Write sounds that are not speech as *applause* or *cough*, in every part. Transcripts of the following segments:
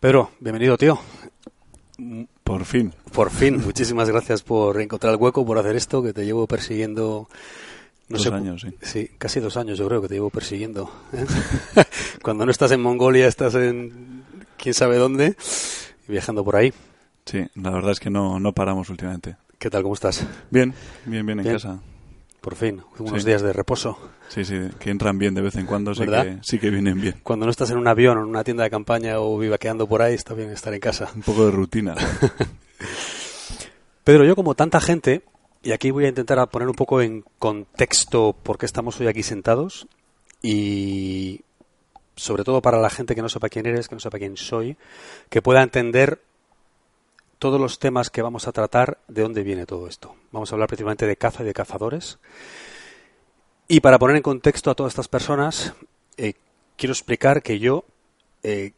Pedro, bienvenido, tío. Por fin. Por fin. Muchísimas gracias por encontrar el hueco, por hacer esto, que te llevo persiguiendo. No dos años, sí. Sí, casi dos años yo creo que te llevo persiguiendo. ¿eh? *laughs* Cuando no estás en Mongolia, estás en quién sabe dónde, viajando por ahí. Sí, la verdad es que no, no paramos últimamente. ¿Qué tal? ¿Cómo estás? Bien, bien, bien, en casa. Por fin, unos días de reposo. Sí, sí, que entran bien de vez en cuando, sí que, sí que vienen bien. Cuando no estás en un avión o en una tienda de campaña o vivaqueando por ahí, está bien estar en casa. Un poco de rutina. *laughs* Pedro, yo como tanta gente, y aquí voy a intentar poner un poco en contexto por qué estamos hoy aquí sentados y sobre todo para la gente que no sepa quién eres, que no sepa quién soy, que pueda entender todos los temas que vamos a tratar, de dónde viene todo esto. Vamos a hablar principalmente de caza y de cazadores. Y para poner en contexto a todas estas personas, eh, quiero explicar que yo eh,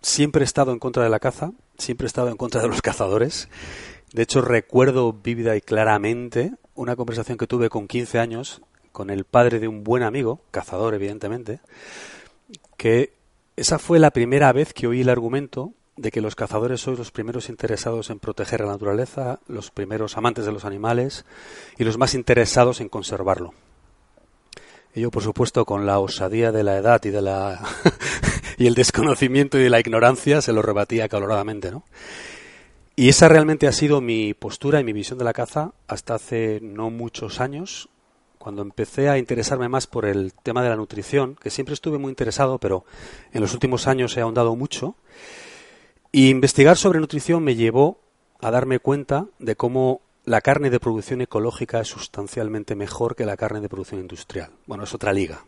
siempre he estado en contra de la caza, siempre he estado en contra de los *laughs* cazadores. De hecho, recuerdo vívida y claramente una conversación que tuve con 15 años con el padre de un buen amigo, cazador evidentemente, que esa fue la primera vez que oí el argumento de que los cazadores sois los primeros interesados en proteger la naturaleza, los primeros amantes de los animales y los más interesados en conservarlo. Ello, por supuesto, con la osadía de la edad y de la *laughs* y el desconocimiento y de la ignorancia se lo rebatía caloradamente, ¿no? Y esa realmente ha sido mi postura y mi visión de la caza hasta hace no muchos años, cuando empecé a interesarme más por el tema de la nutrición, que siempre estuve muy interesado, pero en los últimos años he ahondado mucho. Y investigar sobre nutrición me llevó a darme cuenta de cómo la carne de producción ecológica es sustancialmente mejor que la carne de producción industrial. Bueno, es otra liga.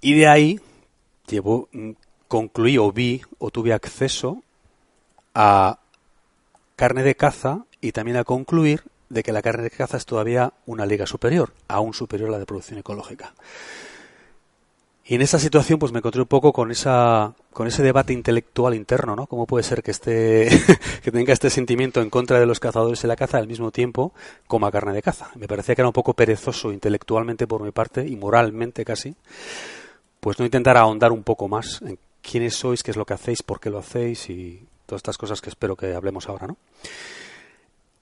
Y de ahí mm, concluí o vi o tuve acceso a carne de caza y también a concluir de que la carne de caza es todavía una liga superior, aún superior a la de producción ecológica. Y en esa situación pues me encontré un poco con esa con ese debate intelectual interno, ¿no? ¿Cómo puede ser que esté *laughs* que tenga este sentimiento en contra de los cazadores y la caza al mismo tiempo coma carne de caza? Me parecía que era un poco perezoso intelectualmente por mi parte y moralmente casi, pues no intentar ahondar un poco más en quiénes sois, qué es lo que hacéis, por qué lo hacéis y todas estas cosas que espero que hablemos ahora, ¿no?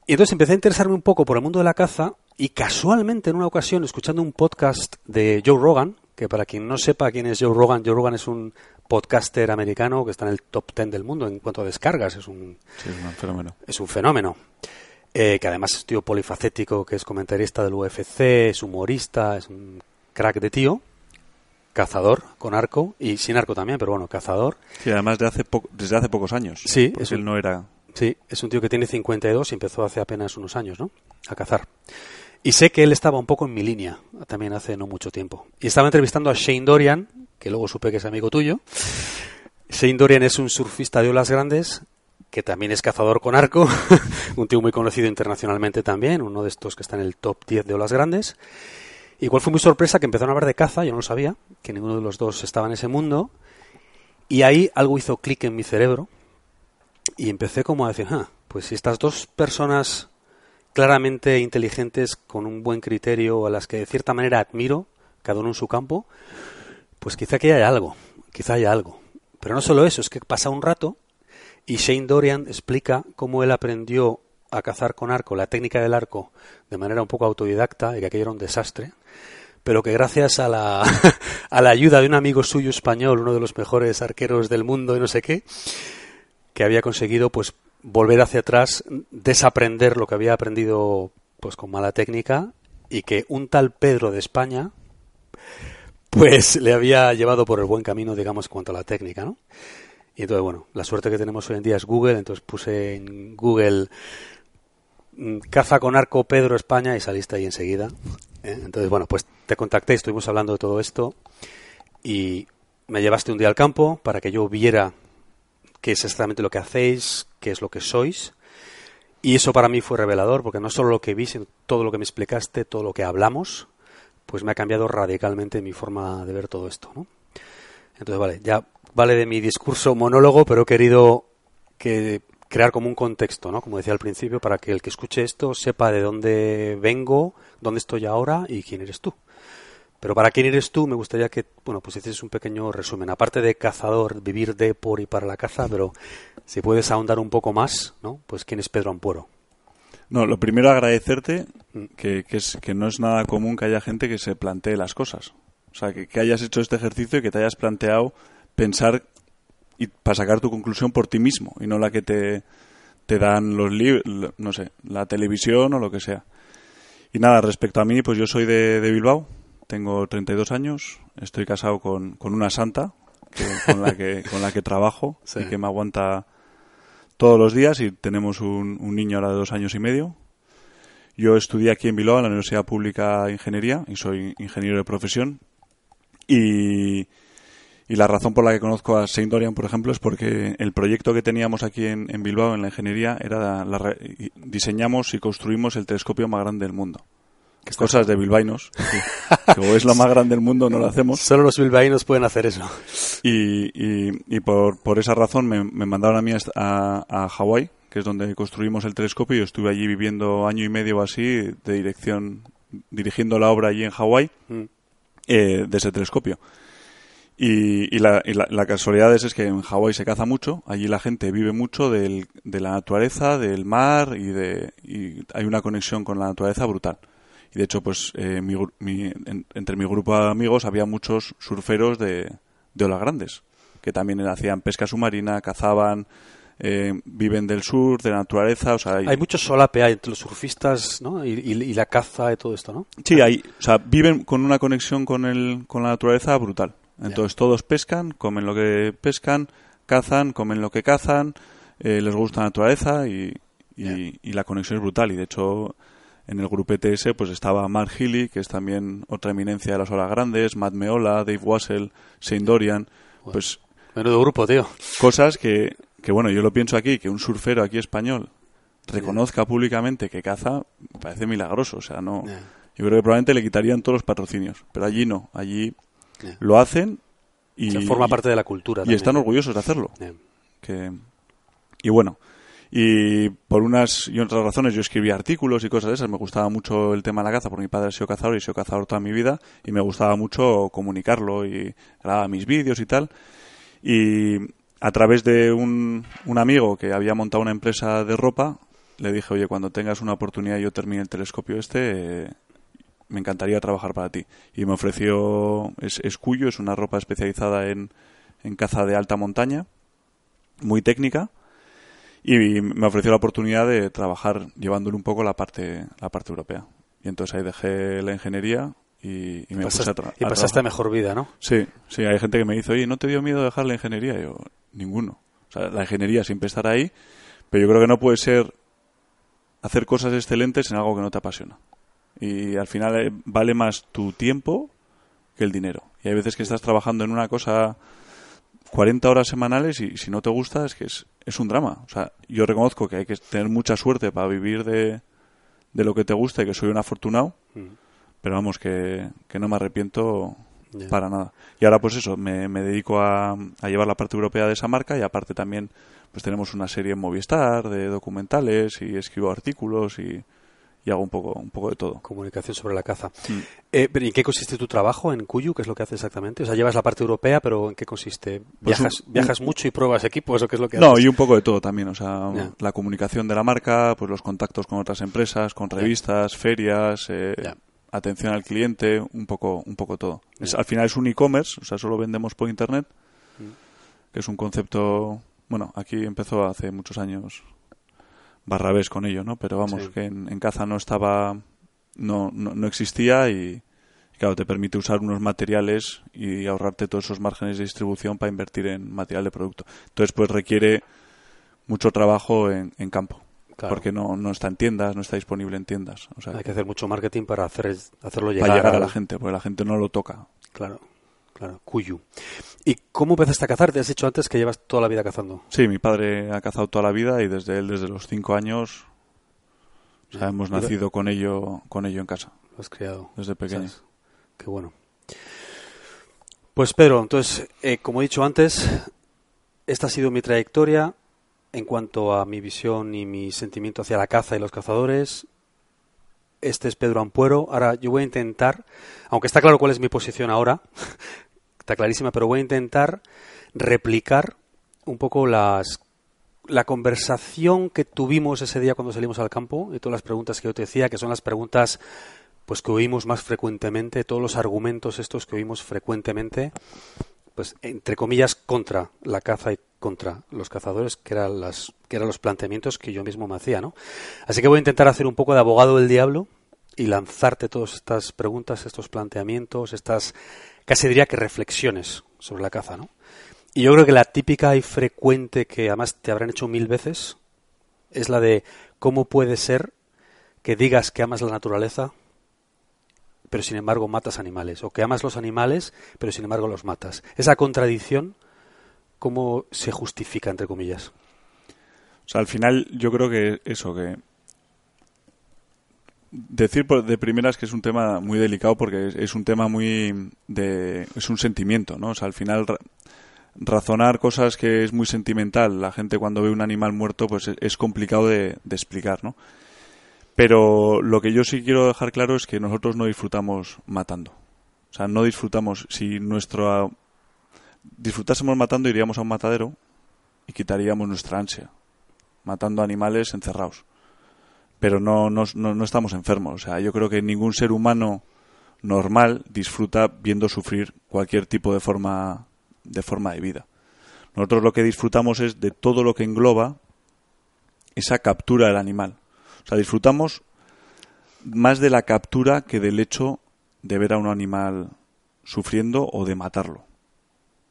Y entonces empecé a interesarme un poco por el mundo de la caza y casualmente en una ocasión escuchando un podcast de Joe Rogan, que para quien no sepa quién es Joe Rogan, Joe Rogan es un podcaster americano que está en el top 10 del mundo en cuanto a descargas. Es un, fenómeno. Es un fenómeno. Eh, que además es tío polifacético, que es comentarista del UFC, es humorista, es un crack de tío, cazador con arco y sin arco también, pero bueno, cazador. Sí, además de hace desde hace pocos años. Sí, es él no era. Sí, es un tío que tiene 52 y empezó hace apenas unos años, ¿no? A cazar. Y sé que él estaba un poco en mi línea, también hace no mucho tiempo. Y estaba entrevistando a Shane Dorian, que luego supe que es amigo tuyo. Shane Dorian es un surfista de olas grandes, que también es cazador con arco, *laughs* un tío muy conocido internacionalmente también, uno de estos que está en el top 10 de olas grandes. Igual fue muy sorpresa que empezaron a hablar de caza, yo no lo sabía, que ninguno de los dos estaba en ese mundo. Y ahí algo hizo clic en mi cerebro y empecé como a decir, ah, pues si estas dos personas claramente inteligentes, con un buen criterio, a las que de cierta manera admiro, cada uno en su campo, pues quizá que haya algo, quizá haya algo. Pero no solo eso, es que pasa un rato y Shane Dorian explica cómo él aprendió a cazar con arco, la técnica del arco, de manera un poco autodidacta, y que aquello era un desastre, pero que gracias a la, *laughs* a la ayuda de un amigo suyo español, uno de los mejores arqueros del mundo y no sé qué, que había conseguido pues volver hacia atrás, desaprender lo que había aprendido pues con mala técnica y que un tal Pedro de España pues le había llevado por el buen camino, digamos, cuanto a la técnica, ¿no? Y entonces, bueno, la suerte que tenemos hoy en día es Google, entonces puse en Google mm, caza con arco Pedro España y saliste ahí enseguida. ¿eh? Entonces, bueno, pues te contacté, estuvimos hablando de todo esto y me llevaste un día al campo para que yo viera qué es exactamente lo que hacéis, qué es lo que sois. Y eso para mí fue revelador, porque no solo lo que vi, sino todo lo que me explicaste, todo lo que hablamos, pues me ha cambiado radicalmente mi forma de ver todo esto. ¿no? Entonces, vale, ya vale de mi discurso monólogo, pero he querido que crear como un contexto, ¿no? Como decía al principio, para que el que escuche esto sepa de dónde vengo, dónde estoy ahora y quién eres tú. Pero para quién eres tú, me gustaría que, bueno, pues hicieses un pequeño resumen. Aparte de cazador, vivir de, por y para la caza, pero si puedes ahondar un poco más, ¿no? Pues quién es Pedro Ampuero. No, lo primero agradecerte mm. que, es, que no es nada común que haya gente que se plantee las cosas. O sea, que, que hayas hecho este ejercicio y que te hayas planteado pensar y para sacar tu conclusión por ti mismo y no la que te, te dan los libros, no sé, la televisión o lo que sea. Y nada, respecto a mí, pues yo soy de, Bilbao, tengo 32 años, estoy casado con, con una santa con, la que, con la que trabajo *laughs* y que me aguanta todos los días y tenemos un, un, niño ahora de dos años y medio. Yo estudié aquí en Bilbao, en la Universidad Pública de Ingeniería, y soy ingeniero de profesión. Y, y la razón por la que conozco a Saint Dorian, por ejemplo, es porque el proyecto que teníamos aquí en, Bilbao, en la ingeniería, era la, diseñamos y construimos el telescopio más grande del mundo. ¿Qué cosas de bilbainos. Como es lo más grande del mundo, no lo hacemos. Solo los bilbainos pueden hacer eso. Y, y, por, por, esa razón me, mandaron a mí a, a Hawái, que es donde construimos el telescopio, y yo estuve allí viviendo año y medio o así, de dirección, dirigiendo la obra allí en Hawái, mm. eh, de ese telescopio. Y, la, casualidad es, que en Hawái se caza mucho, allí la gente vive mucho de la naturaleza, del mar y, de, hay una conexión con la naturaleza brutal. Y de hecho, pues eh, entre mi grupo de amigos había muchos surferos de, olas grandes, que también hacían pesca submarina, cazaban, eh, viven del sur, de la naturaleza. O sea, hay, mucho solape entre los surfistas ¿no? y, la caza y todo esto, ¿no? Sí, hay, o sea, viven con una conexión con, el, con la naturaleza brutal. Entonces todos pescan, comen lo que pescan, cazan, comen lo que cazan, eh, les gusta la naturaleza y, y, la conexión es brutal. Y de hecho en el grupo ETS pues estaba Mark Healy, que es también otra eminencia de las olas grandes, Matt Meola, Dave Wassel, Shane Dorian, pues... Menudo grupo, tío. Cosas que, que, bueno, yo lo pienso aquí, que un surfero aquí español reconozca públicamente que caza, me parece milagroso. O sea, no... Yo creo que probablemente le quitarían todos los patrocinios, pero allí no. Allí lo hacen y... forma parte de la cultura. Y están orgullosos de hacerlo. Que, y bueno, y por unas y otras razones yo escribí artículos y cosas de esas. Me gustaba mucho el tema de la caza, porque mi padre ha sido cazador y he sido cazador toda mi vida. Y me gustaba mucho comunicarlo y grababa mis vídeos y tal. Y a través de un, un amigo que había montado una empresa de ropa, le dije, oye, cuando tengas una oportunidad y yo termine el telescopio este, me encantaría trabajar para ti. Y me ofreció, es, es Cuyo, es una ropa especializada en, en caza de alta montaña, muy técnica, y me ofreció la oportunidad de trabajar llevándole un poco la parte, la parte europea. Y entonces ahí dejé la ingeniería y, me puse a, Y pasaste mejor vida, ¿no? Sí, sí, hay gente que me dice, oye, ¿no te dio miedo dejar la ingeniería? Y yo, ninguno. O sea, la ingeniería siempre estará ahí, pero yo creo que no puede ser hacer cosas excelentes en algo que no te apasiona y al final eh, vale más tu tiempo que el dinero. Y hay veces que estás trabajando en una cosa 40 horas semanales y si no te gusta es que es, es un drama. O sea, yo reconozco que hay que tener mucha suerte para vivir de, de lo que te gusta y que soy un afortunado, mm. pero vamos, que, que no me arrepiento para nada. Y ahora pues eso, me, me dedico a, a, llevar la parte europea de esa marca y aparte también pues tenemos una serie en Movistar de documentales y escribo artículos y y hago un poco, un poco de todo. Comunicación sobre la caza. Mm. Eh, ¿En qué consiste tu trabajo en Cuyu? ¿Qué es lo que haces exactamente? O sea, llevas la parte europea, pero ¿en qué consiste? Pues ¿Viajas, ¿viajas mucho y pruebas equipos o qué es lo que haces? No, y un poco de todo también. O sea, la comunicación de la marca, pues los contactos con otras empresas, con revistas, ferias, eh, atención al cliente, un poco, un poco todo. al final es un e-commerce, o sea, solo vendemos por internet, mm. que es un concepto, bueno, aquí empezó hace muchos años barrabés con ello, ¿no? Pero vamos, que en, caza no estaba, no, no, existía y, claro, te permite usar unos materiales y ahorrarte todos esos márgenes de distribución para invertir en material de producto. Entonces, pues requiere mucho trabajo en, en campo. Porque no, no está en tiendas, no está disponible en tiendas. O sea, Hay que hacer mucho marketing para hacer, hacerlo llegar, para llegar a la gente, porque la gente no lo toca. Claro. Claro, Cuyu. ¿Y cómo empezaste a cazar? Te has dicho antes que llevas toda la vida cazando. Sí, mi padre ha cazado toda la vida y desde él, desde los cinco años, hemos nacido con ello, con ello en casa. Lo has criado. Desde pequeño. Qué bueno. Pues Pedro, entonces, eh, como he dicho antes, esta ha sido mi trayectoria en cuanto a mi visión y mi sentimiento hacia la caza y los cazadores. Este es Pedro Ampuero. Ahora yo voy a intentar, aunque está claro cuál es mi posición ahora, *laughs* está clarísima, pero voy a intentar replicar un poco las la conversación que tuvimos ese día cuando salimos al campo y todas las preguntas que yo te decía, que son las preguntas pues que oímos más frecuentemente, todos los argumentos estos que oímos frecuentemente, pues entre comillas contra la caza y contra los cazadores, que eran las que eran los planteamientos que yo mismo me hacía, ¿no? Así que voy a intentar hacer un poco de abogado del diablo y lanzarte todas estas preguntas, estos planteamientos, estas casi diría que reflexiones sobre la caza, ¿no? Y yo creo que la típica y frecuente que además te habrán hecho mil veces es la de cómo puede ser que digas que amas la naturaleza, pero sin embargo matas animales, o que amas los animales, pero sin embargo los matas. Esa contradicción, ¿cómo se justifica, entre comillas? O sea, al final yo creo que eso, que decir de primeras que es un tema muy delicado porque es, un tema muy de es un sentimiento, ¿no? O sea, al final razonar cosas que es muy sentimental. La gente cuando ve un animal muerto pues es complicado de, explicar, ¿no? Pero lo que yo sí quiero dejar claro es que nosotros no disfrutamos matando. O sea, no disfrutamos. Si nuestro disfrutásemos matando, iríamos a un matadero y quitaríamos nuestra ansia, matando animales encerrados. Pero no, no, no estamos enfermos. O sea, yo creo que ningún ser humano normal disfruta viendo sufrir cualquier tipo de forma de forma de vida. Nosotros lo que disfrutamos es de todo lo que engloba esa captura del animal. O sea, disfrutamos más de la captura que del hecho de ver a un animal sufriendo o de matarlo.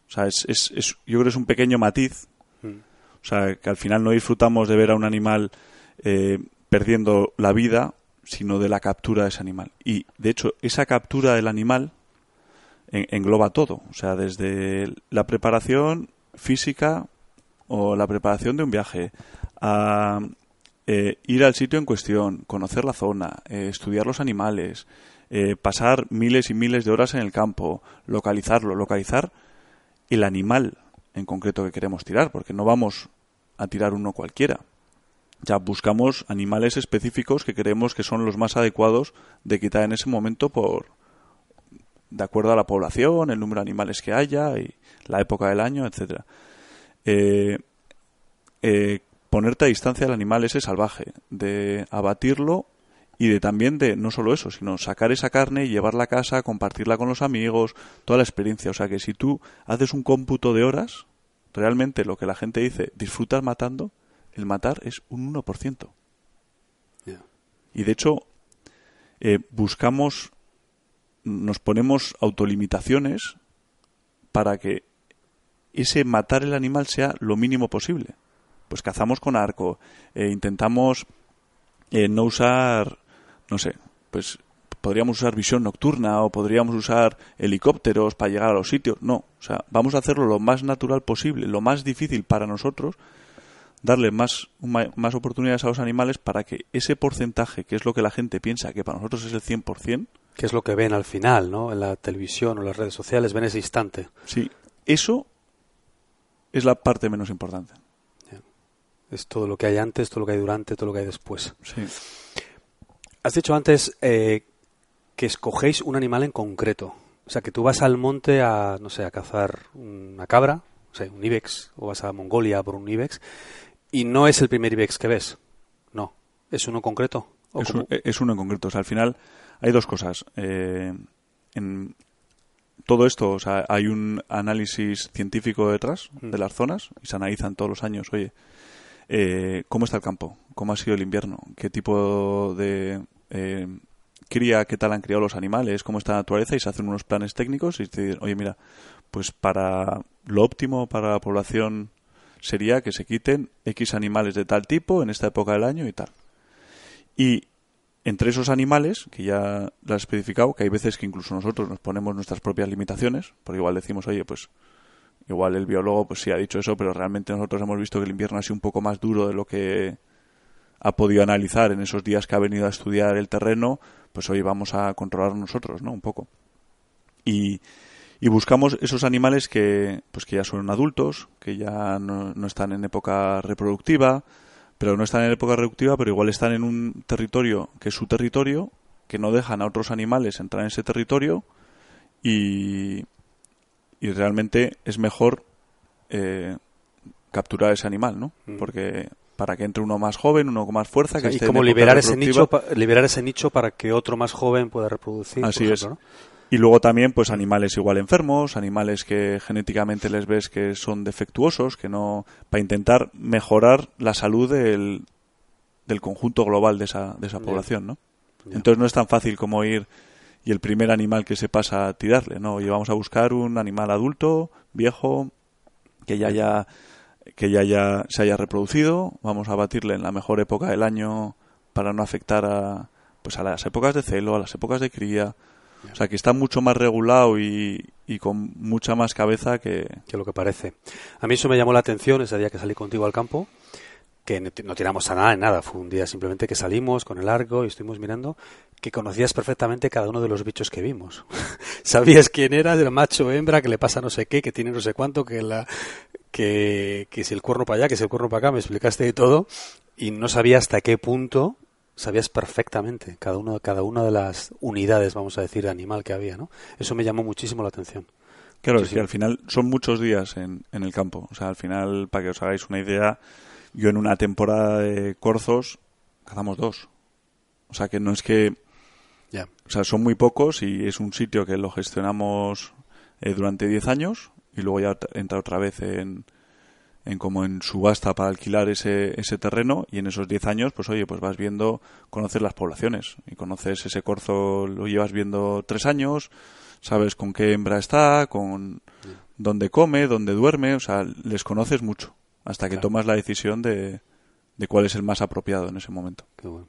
O sea, es, es, yo creo que es un pequeño matiz. Mm. O sea, que al final no disfrutamos de ver a un animal eh, perdiendo la vida, sino de la captura de ese animal. Y, de hecho, esa captura del animal engloba todo, o sea, desde la preparación física o la preparación de un viaje a eh, ir al sitio en cuestión, conocer la zona, eh, estudiar los animales, eh, pasar miles y miles de horas en el campo, localizarlo, localizar el animal en concreto que queremos tirar, porque no vamos a tirar uno cualquiera. Ya buscamos animales específicos que creemos que son los más adecuados de quitar en ese momento por, de acuerdo a la población, el número de animales que haya y la época del año, etcétera. Eh, eh, ponerte a distancia del animal ese salvaje, de abatirlo y de también de no solo eso, sino sacar esa carne y llevarla a casa, compartirla con los amigos, toda la experiencia. O sea que si tú haces un cómputo de horas, realmente lo que la gente dice, disfrutar matando, el matar es un 1%. Y de hecho, eh, buscamos nos ponemos autolimitaciones para que ese matar el animal sea lo mínimo posible. Pues cazamos con arco, e intentamos eh, no usar, no sé, pues podríamos usar visión nocturna o podríamos usar helicópteros para llegar a los sitios. No, o sea, vamos a hacerlo lo más natural posible, lo más difícil para nosotros, darle más, más oportunidades a los animales para que ese porcentaje, que es lo que la gente piensa que para nosotros es el 100%, que es lo que ven al final, ¿no? En la televisión o las redes sociales, ven ese instante. Sí, eso es la parte menos importante. Es todo lo que hay antes, todo lo que hay durante, todo lo que hay después. Sí. Has dicho antes eh, que escogéis un animal en concreto. O sea, que tú vas al monte a, no sé, a cazar una cabra, o sea, un ibex, o vas a Mongolia por un ibex, y no es el primer ibex que ves. No, es uno en concreto. es, uno en concreto. O sea, al final hay dos cosas. Eh, en todo esto, o sea, hay un análisis científico detrás mm. de las zonas y se analizan todos los años, oye, eh, ¿cómo está el campo? ¿Cómo ha sido el invierno? ¿Qué tipo de eh, cría, qué tal han criado los animales? ¿Cómo está la naturaleza? Y se hacen unos planes técnicos y te dicen, oye, mira, pues para lo óptimo para la población sería que se quiten X animales de tal tipo en esta época del año y tal. Y entre esos animales, que ya lo has especificado, que hay veces que incluso nosotros nos ponemos nuestras propias limitaciones, porque igual decimos, oye, pues igual el biólogo pues sí ha dicho eso, pero realmente nosotros hemos visto que el invierno ha sido un poco más duro de lo que ha podido analizar en esos días que ha venido a estudiar el terreno, pues hoy vamos a controlar nosotros, ¿no? Un poco. Y, y buscamos esos animales que, pues que ya son adultos, que ya no, no están en época reproductiva, pero no están en época reductiva, pero igual están en un territorio que es su territorio que no dejan a otros animales entrar en ese territorio y, y realmente es mejor eh, capturar ese animal, ¿no? Mm. Porque para que entre uno más joven, uno con más fuerza, que y esté como liberar ese reproductiva. nicho liberar ese nicho para que otro más joven pueda reproducir Así es. ejemplo, Y luego también, pues animales igual enfermos, animales que genéticamente les ves que son defectuosos, que no. para intentar mejorar la salud del, del conjunto global de esa, de esa población, ¿no? Entonces no es tan fácil como ir y el primer animal que se pasa a tirarle, ¿no? Y vamos a buscar un animal adulto, viejo, que ya haya, que ya haya, se haya reproducido, vamos a batirle en la mejor época del año para no afectar a, pues a las épocas de celo, a las épocas de cría. O sea, que está mucho más regulado y, y con mucha más cabeza que... que lo que parece. A mí eso me llamó la atención ese día que salí contigo al campo, que no ti- no tiramos a nada en nada, fue un día simplemente que salimos con el arco y estuvimos mirando, que conocías perfectamente cada uno de los bichos que vimos. *laughs* Sabías quién era, del macho, hembra, que le pasa no sé qué, que tiene no sé cuánto, que la que, que si el cuerno para allá, que si el cuerno para acá, me explicaste de todo y no sabía hasta qué punto sabías perfectamente cada uno cada una de las unidades, vamos a decir, de animal que había, ¿no? Eso me llamó muchísimo la atención. Claro, Sí, es que al final son muchos días en, en el campo. O sea, al final, para que os hagáis una idea, yo en una temporada de corzos cazamos dos. O sea, que no es que... Ya. O sea, son muy pocos y es un sitio que lo gestionamos eh, durante 10 años y luego ya entra otra vez en, en como en subasta para alquilar ese, ese terreno y en esos 10 años, pues oye, pues vas viendo, conoces las poblaciones y conoces ese corzo, lo llevas viendo tres años, sabes con qué hembra está, con dónde come, dónde duerme, o sea, les conoces mucho hasta que Claro. tomas la decisión de, de cuál es el más apropiado en ese momento. Qué bueno.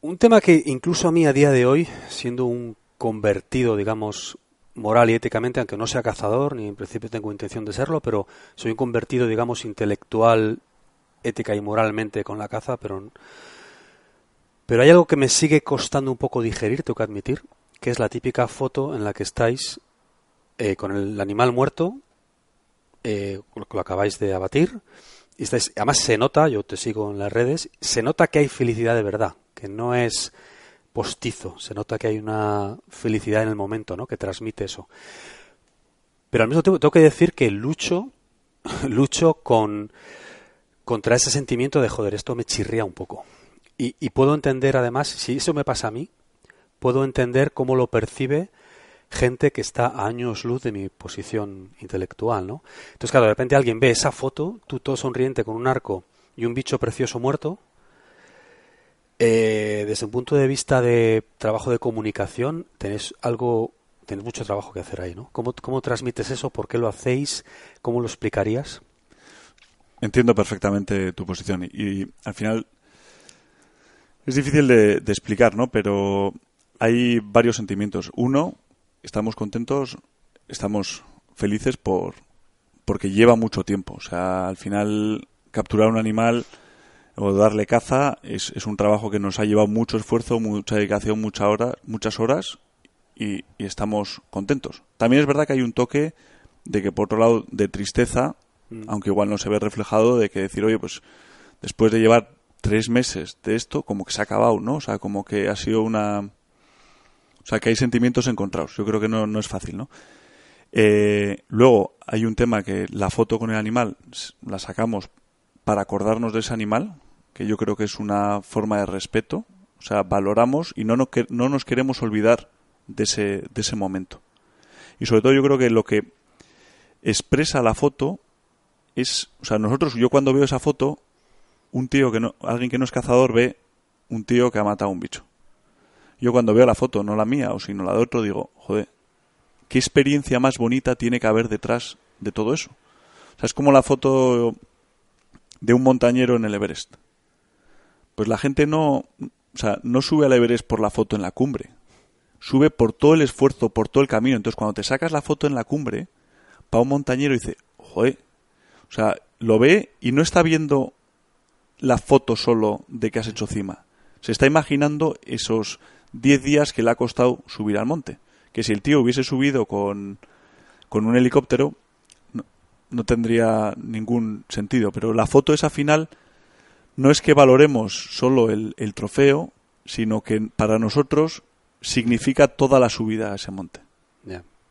Un tema que incluso a mí a día de hoy, siendo un convertido, digamos, moral y éticamente, aunque no sea cazador, ni en principio tengo intención de serlo, pero soy un convertido, digamos, intelectual, ética y moralmente con la caza, pero, pero hay algo que me sigue costando un poco digerir, tengo que admitir, que es la típica foto en la que estáis eh, con el animal muerto, eh, lo acabáis de abatir, y estáis- además se nota, yo te sigo en las redes, se nota que hay felicidad de verdad, que no es postizo, se nota que hay una felicidad en el momento, ¿no? Que transmite eso. Pero al mismo tiempo tengo que decir que lucho, *laughs* lucho con contra ese sentimiento de joder, esto me chirría un poco. Y, puedo entender además, si eso me pasa a mí, puedo entender cómo lo percibe gente que está a años luz de mi posición intelectual, ¿no? Entonces, claro, de repente alguien ve esa foto, tú todo sonriente con un arco y un bicho precioso muerto, eh, desde un punto de vista de trabajo de comunicación, tenés algo, tenés mucho trabajo que hacer ahí, ¿no? ¿Cómo, cómo transmites eso? ¿Por qué lo hacéis? ¿Cómo lo explicarías? Entiendo perfectamente tu posición y, y al final es difícil de, de explicar, ¿no? Pero hay varios sentimientos. Uno, estamos contentos, estamos felices por porque lleva mucho tiempo. O sea, al final capturar un animal o darle caza es, es un trabajo que nos ha llevado mucho esfuerzo, mucha dedicación, mucha hora, muchas horas y, y estamos contentos. También es verdad que hay un toque de que por otro lado de tristeza, Mm. aunque igual no se ve reflejado, de que decir, oye, pues después de llevar tres meses de esto, como que se ha acabado, ¿no? O sea, como que ha sido una... O sea, que hay sentimientos encontrados. Yo creo que no, no es fácil, ¿no? Eh, luego, hay un tema que la foto con el animal la sacamos para acordarnos de ese animal, que yo creo que es una forma de respeto. O sea, valoramos y no, no, que- no nos queremos olvidar de ese, de ese momento. Y sobre todo yo creo que lo que expresa la foto es, o sea, nosotros, yo cuando veo esa foto, un tío que no, alguien que no es cazador ve un tío que ha matado a un bicho. Yo cuando veo la foto, no la mía o sino la de otro, digo, joder, ¿qué experiencia más bonita tiene que haber detrás de todo eso? O sea, es como la foto de un montañero en el Everest. Pues la gente no, o sea, no sube al Everest por la foto en la cumbre. Sube por todo el esfuerzo, por todo el camino. Entonces, cuando te sacas la foto en la cumbre, para un montañero dice, joder, o sea, lo ve y no está viendo la foto solo de que has hecho cima. Se está imaginando esos 10 días que le ha costado subir al monte. Que si el tío hubiese subido con, con un helicóptero, no, no tendría ningún sentido. Pero la foto esa final no es que valoremos solo el, el trofeo, sino que para nosotros significa toda la subida a ese monte.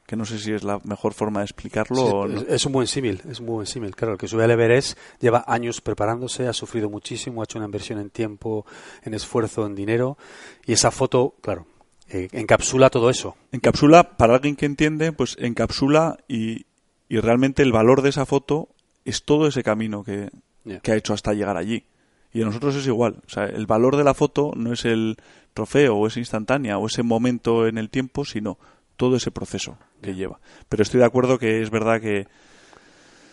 Que no sé si es la mejor forma de explicarlo o no. Es un buen símil, es un buen símil. Claro, el que sube al Everest lleva años preparándose, ha sufrido muchísimo, ha hecho una inversión en tiempo, en esfuerzo, en dinero. Y esa foto, claro, eh, encapsula todo eso. Encapsula, para alguien que entiende, pues encapsula y, y realmente el valor de esa foto es todo ese camino que, que ha hecho hasta llegar allí. Y a nosotros es igual. O sea, el valor de la foto no es el trofeo o es instantánea o ese momento en el tiempo, sino todo ese proceso que lleva. Pero estoy de acuerdo que es verdad que...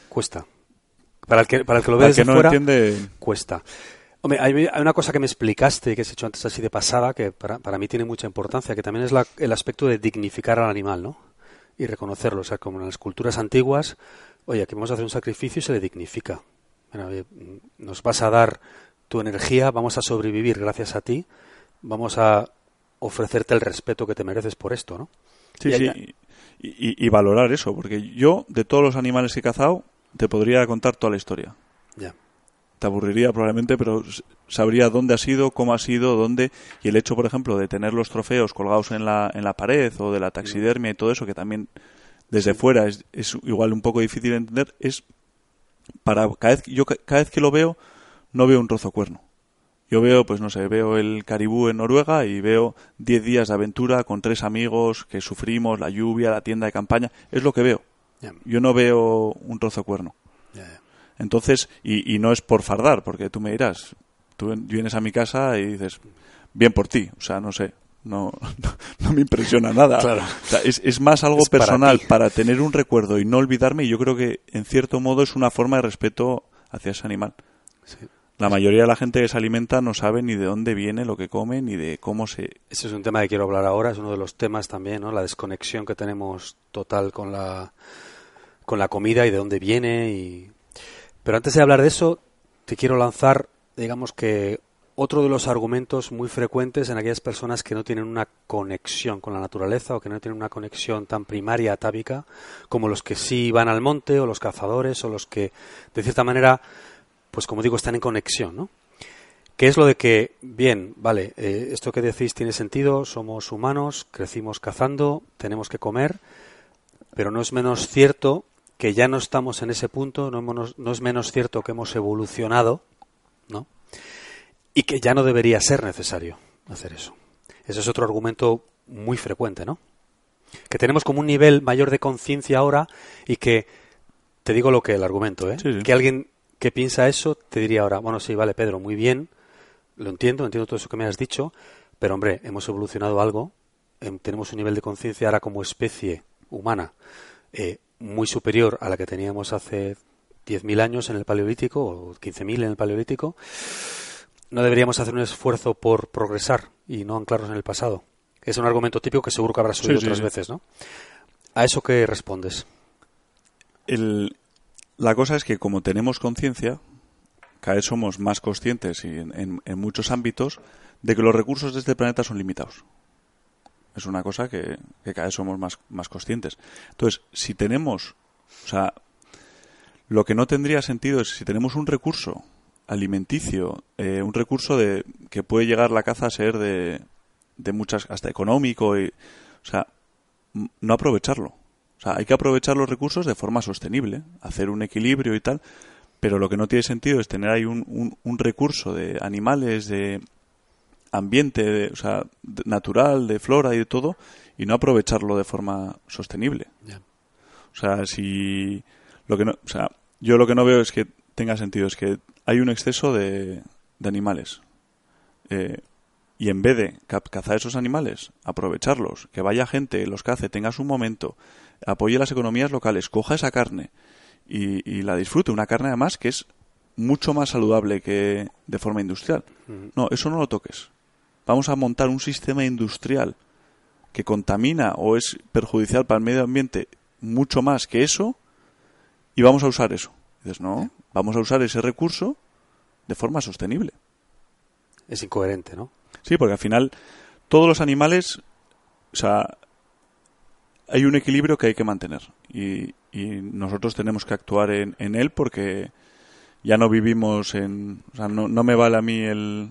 Cuesta. Para el que, para el que lo ve desde no fuera, entiende... cuesta. Hombre, hay, una cosa que me explicaste, que has hecho antes así de pasada, que para, para mí tiene mucha importancia, que también es la, el aspecto de dignificar al animal, ¿no? Y reconocerlo. O sea, como en las culturas antiguas, oye, aquí vamos a hacer un sacrificio y se le dignifica. Bueno, nos vas a dar tu energía, vamos a sobrevivir gracias a ti, vamos a ofrecerte el respeto que te mereces por esto, ¿no? Sí, y sí, y, valorar eso, porque yo, de todos los animales que he cazado, te podría contar toda la historia. Ya. Te aburriría probablemente, pero sabría dónde ha sido, cómo ha sido, dónde. Y el hecho, por ejemplo, de tener los trofeos colgados en la, en la pared o de la taxidermia y todo eso, que también desde fuera es, es igual un poco difícil de entender, es para cada vez, yo cada vez que lo veo no veo un trozo cuerno. Yo veo, pues no sé, veo el Caribú en Noruega y veo 10 días de aventura con tres amigos que sufrimos, la lluvia, la tienda de campaña. Es lo que veo. Yo no veo un trozo cuerno. Entonces, y, y, no es por fardar, porque tú me dirás, tú vienes a mi casa y dices, bien por ti, o sea, no sé, no, *laughs* no, me impresiona nada. Claro. es, es, más algo personal para, tener un recuerdo y no olvidarme, y yo creo que en cierto modo es una forma de respeto hacia ese animal. Sí. La mayoría de la gente que se alimenta no sabe ni de dónde viene lo que come ni de cómo se. Ese es un tema que quiero hablar ahora, es uno de los temas también, ¿no? La desconexión que tenemos total con la con la comida y de dónde viene y pero antes de hablar de eso te quiero lanzar digamos que otro de los argumentos muy frecuentes en aquellas personas que no tienen una conexión con la naturaleza o que no tienen una conexión tan primaria atávica como los que sí van al monte o los cazadores o los que de cierta manera pues como digo, están en conexión, ¿no? ¿Qué es lo de que, bien, vale, eh, esto que decís tiene sentido, somos humanos, crecimos cazando, tenemos que comer, pero no es menos cierto que ya no estamos en ese punto, no, no es menos cierto que hemos evolucionado, ¿no? Y que ya no debería ser necesario hacer eso. Ese es otro argumento muy frecuente, ¿no? Que tenemos como un nivel mayor de conciencia ahora y que, te digo lo que el argumento, ¿eh? Sí, sí. Que alguien que piensa eso te diría ahora, bueno, sí, vale, Pedro, muy bien, lo entiendo, entiendo todo eso que me has dicho, pero hombre, hemos evolucionado algo, em, tenemos un nivel de conciencia ahora como especie humana eh, muy superior a la que teníamos hace 10.000 años en el Paleolítico o 15.000 en el Paleolítico. No deberíamos hacer un esfuerzo por progresar y no anclarnos en el pasado. Es un argumento típico que seguro que habrás oído Sí, sí, otras sí. veces, ¿no? ¿A eso qué respondes? El, la cosa es que como tenemos conciencia, cada vez somos más conscientes y en, en- muchos ámbitos de que los recursos de este planeta son limitados. Es una cosa que, que cada vez somos más, más conscientes. Entonces, si tenemos, o sea, lo que no tendría sentido es si tenemos un recurso alimenticio, eh, un recurso de que puede llegar la caza a ser de, de muchas, hasta económico, y, o sea, no aprovecharlo. O sea, hay que aprovechar los recursos de forma sostenible, hacer un equilibrio y tal, pero lo que no tiene sentido es tener ahí un, un, un recurso de animales, de ambiente, de- o sea, de- natural, de flora y de todo, y no aprovecharlo de forma sostenible. O sea, si lo que no, o sea, yo lo que no veo es que tenga sentido, es que hay un exceso de, de animales. Eh, y en vez de ca- cazar esos animales, aprovecharlos, que vaya gente, los cace, tenga su momento, apoye las economías locales, coja esa carne y, y la disfrute. Una carne además que es mucho más saludable que de forma industrial. No, eso no lo toques. Vamos a montar un sistema industrial que contamina o es perjudicial para el medio ambiente mucho más que eso y vamos a usar eso. Dices, no, vamos a usar ese recurso de forma sostenible. Es incoherente, ¿no? Sí, porque al final todos los animales, o sea, hay un equilibrio que hay que mantener y, y nosotros tenemos que actuar en, en él porque ya no vivimos en, o sea, no, no me vale a mí el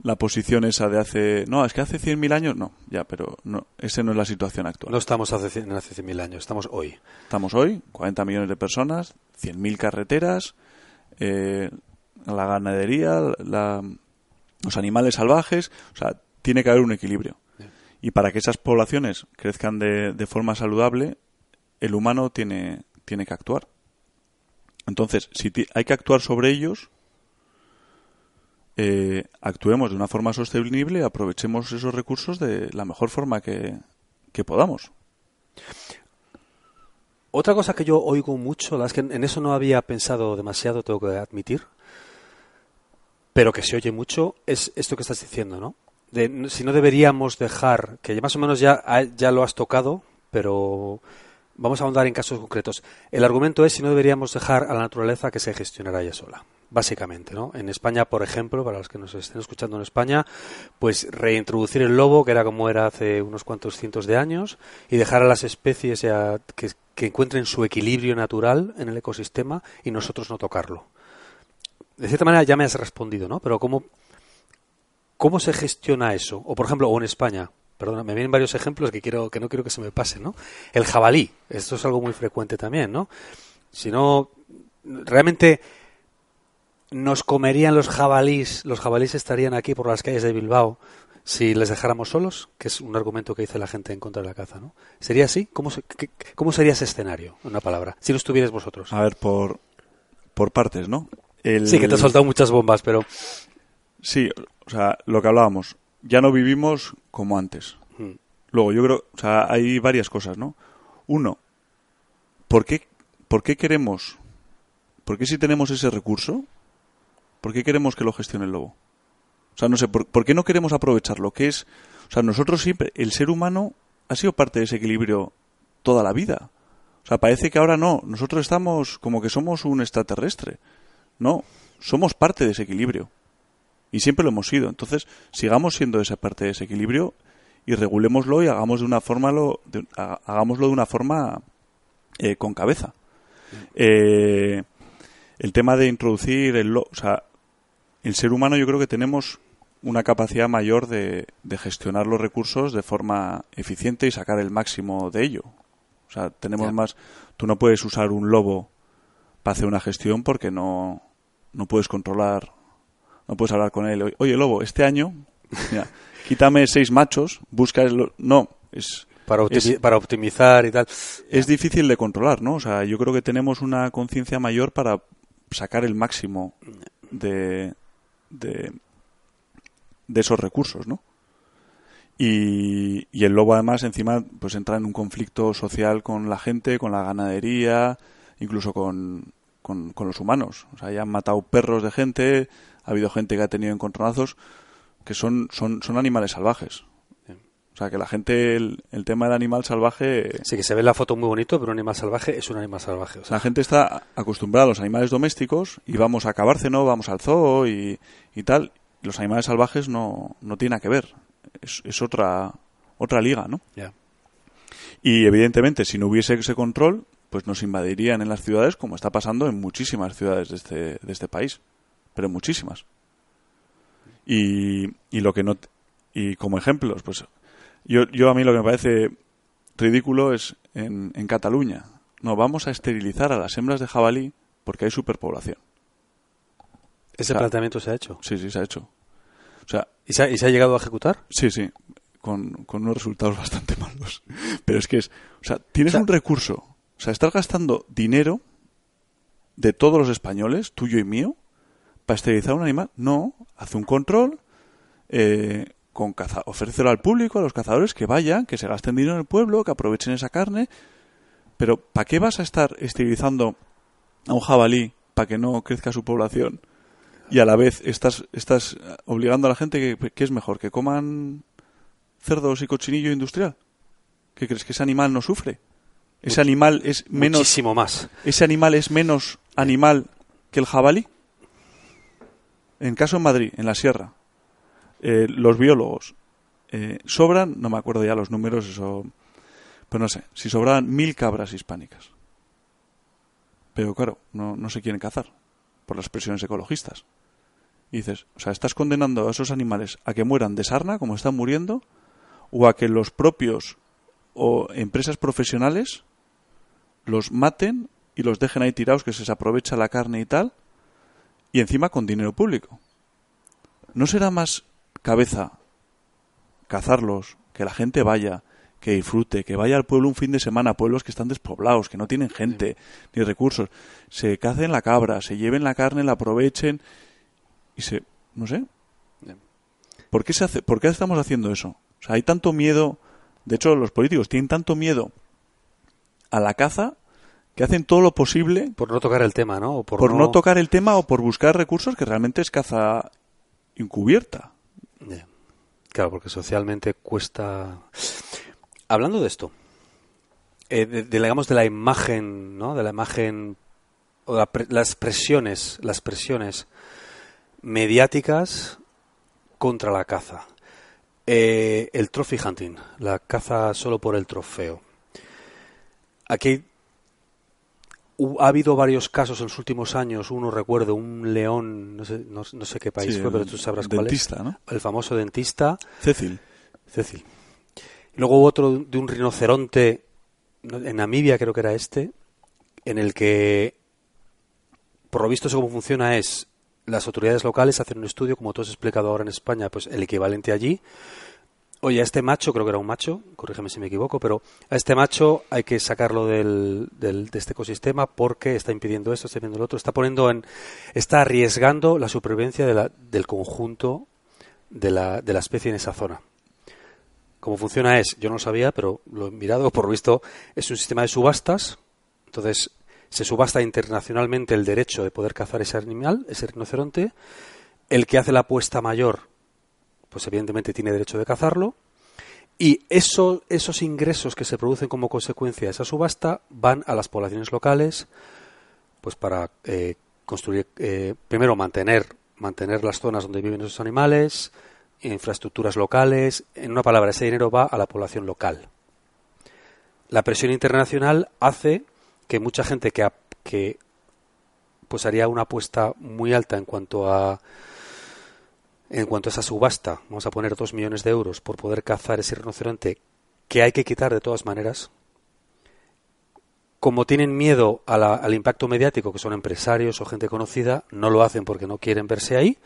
la posición esa de hace... No, es que hace 100.000 años, no, ya, pero no, esa no es la situación actual. No estamos hace, cien- hace 100.000 años, estamos hoy. Estamos hoy, 40 millones de personas, 100.000 carreteras, eh, la ganadería, la- los animales salvajes, o sea, tiene que haber un equilibrio. Y para que esas poblaciones crezcan de, de forma saludable, el humano tiene, tiene que actuar. Entonces, si hay que actuar sobre ellos, eh, actuemos de una forma sostenible y aprovechemos esos recursos de la mejor forma que, que podamos. Otra cosa que yo oigo mucho, la verdad es que en eso no había pensado demasiado, tengo que admitir, pero que se oye mucho, es esto que estás diciendo, ¿no? De si no deberíamos dejar, que más o menos ya, ya lo has tocado, pero vamos a ahondar en casos concretos. El argumento es si no deberíamos dejar a la naturaleza que se gestionara ella sola, básicamente, ¿no? En España, por ejemplo, para los que nos estén escuchando en España, pues reintroducir el lobo, que era como era hace unos cuantos cientos de años, y dejar a las especies que, que encuentren su equilibrio natural en el ecosistema y nosotros no tocarlo. De cierta manera ya me has respondido, ¿no? Pero ¿cómo, cómo se gestiona eso? O por ejemplo, o en España, perdona, me vienen varios ejemplos que quiero que no quiero que se me pasen, ¿no? El jabalí, esto es algo muy frecuente también, ¿no? Si no, realmente nos comerían los jabalís, los jabalís estarían aquí por las calles de Bilbao si les dejáramos solos, que es un argumento que dice la gente en contra de la caza, ¿no? ¿Sería así? ¿Cómo, se- qué- cómo sería ese escenario, en una palabra? Si no estuvierais vosotros. A ver, por, por partes, ¿no? El- Sí, que te has soltado muchas bombas, pero... Sí, o sea, lo que hablábamos, ya no vivimos como antes. Mm, Luego, yo creo, o sea, hay varias cosas, ¿no? Uno, ¿por qué, por qué queremos, por qué si tenemos ese recurso, por qué queremos que lo gestione el lobo? O sea, no sé, ¿por, por qué no queremos aprovechar lo que es? O sea, nosotros siempre, el ser humano ha sido parte de ese equilibrio toda la vida. O sea, parece que ahora no, nosotros estamos como que somos un extraterrestre. No, somos parte de ese equilibrio. Y siempre lo hemos sido. Entonces, sigamos siendo esa parte de ese equilibrio y regulémoslo y hagamos de una forma lo, de- ha- hagámoslo de una forma eh, con cabeza. Eh, el tema de introducir el, lo- o sea, el ser humano yo creo que tenemos una capacidad mayor de, de gestionar los recursos de forma eficiente y sacar el máximo de ello. O sea, tenemos más. Tú no puedes usar un lobo para hacer una gestión porque no, no puedes controlar, no puedes hablar con él. Oye, lobo, este año, mira, quítame seis machos, busca el. lo-". No, es, Para, optimi- Es- para optimizar y tal. es difícil de controlar, ¿no? O sea, yo creo que tenemos una conciencia mayor para sacar el máximo de, de, de esos recursos, ¿no? Y, y el lobo además encima pues entra en un conflicto social con la gente, con la ganadería, incluso con, con, con los humanos. O sea, ya han matado perros de gente, ha habido gente que ha tenido encontronazos que son, son, son animales salvajes. O sea, que la gente, el, el tema del animal salvaje, Sí, que se ve la foto muy bonito, pero un animal salvaje es un animal salvaje. o sea, la gente está acostumbrada a los animales domésticos y vamos a Cabárceno, vamos al zoo y, y tal. Los animales salvajes no, no tienen nada que ver. Es, es otra, otra liga, ¿no? Y evidentemente, si no hubiese ese control, pues nos invadirían en las ciudades, como está pasando en muchísimas ciudades de este, de este país. Pero muchísimas. Y, y lo que no. Y como ejemplos, pues. Yo, yo a mí lo que me parece ridículo es en, en Cataluña. No, vamos a esterilizar a las hembras de jabalí porque hay superpoblación. Ese planteamiento se ha hecho. Sí, sí, se ha hecho. O sea, ¿Y se ha, y se ha llegado a ejecutar? Sí, sí, con, con unos resultados *laughs* bastante malos. Pero es que es, o sea, tienes O sea- un recurso, o sea, estás gastando dinero de todos los españoles, tuyo y mío, para esterilizar un animal. No, hace un control, eh, con caza, ofrécelo al público, a los cazadores, que vayan, que se gasten dinero en el pueblo, que aprovechen esa carne. Pero, ¿para qué vas a estar esterilizando a un jabalí para que no crezca su población? Y a la vez estás, estás obligando a la gente que, que es mejor, que coman cerdos y cochinillo industrial. ¿Qué crees? ¿Que ese animal no sufre? ¿Ese Much- animal es menos, Muchísimo más. ese animal es menos animal que el jabalí? En caso en Madrid, en la sierra, eh, los biólogos eh, sobran, no me acuerdo ya los números, eso, pero no sé, si sobraban mil cabras hispánicas. Pero claro, no, no se quieren cazar por las presiones ecologistas. Y dices, o sea, estás condenando a esos animales a que mueran de sarna, como están muriendo, o a que los propios o empresas profesionales los maten y los dejen ahí tirados, que se les aprovecha la carne y tal, y encima con dinero público. ¿No será más cabeza cazarlos, que la gente vaya, que disfrute, que vaya al pueblo un fin de semana, pueblos que están despoblados, que no tienen gente ni recursos, se cacen la cabra, se lleven la carne, la aprovechen y se, no sé. ¿Por qué se hace, por qué estamos haciendo eso? O sea, hay tanto miedo, de hecho los políticos tienen tanto miedo a la caza que hacen todo lo posible por no tocar el tema, ¿no? por, no... tocar el tema o por buscar recursos que realmente es caza encubierta. Claro, porque socialmente cuesta. Hablando de esto, eh, de, digamos de la imagen, ¿no? De la imagen o las presiones, las presiones mediáticas contra la caza. Eh, el trophy hunting, la caza solo por el trofeo. Aquí ha habido varios casos en los últimos años. Uno recuerdo, un león, no sé, no, sé qué país fue, pero tú sabrás cuál es. ¿no? El famoso dentista. Cecil. Cecil. luego hubo otro de un rinoceronte en Namibia, creo que era este, en el que, por lo visto, eso cómo funciona es las autoridades locales hacen un estudio, como tú has explicado ahora en España, pues el equivalente allí oye, a este macho, creo que era un macho, corrígeme si me equivoco, pero a este macho hay que sacarlo del, del, de este ecosistema porque está impidiendo esto, está impidiendo lo otro, está poniendo en, está arriesgando la supervivencia de la, del conjunto de la, de la especie en esa zona. Cómo funciona es, yo no lo sabía, pero lo he mirado, por visto, es un sistema de subastas, entonces se subasta internacionalmente el derecho de poder cazar ese animal, ese rinoceronte, el que hace la apuesta mayor pues evidentemente tiene derecho de cazarlo. Y eso, esos ingresos que se producen como consecuencia de esa subasta van a las poblaciones locales, pues para eh, construir, eh, primero mantener, mantener las zonas donde viven esos animales, infraestructuras locales. En una palabra, ese dinero va a la población local. La presión internacional hace que mucha gente que, que pues haría una apuesta muy alta en cuanto a en cuanto a esa subasta, vamos a poner dos millones de euros por poder cazar ese rinoceronte que hay que quitar de todas maneras. Como tienen miedo al impacto mediático, que son empresarios o gente conocida, no lo hacen porque no quieren verse ahí.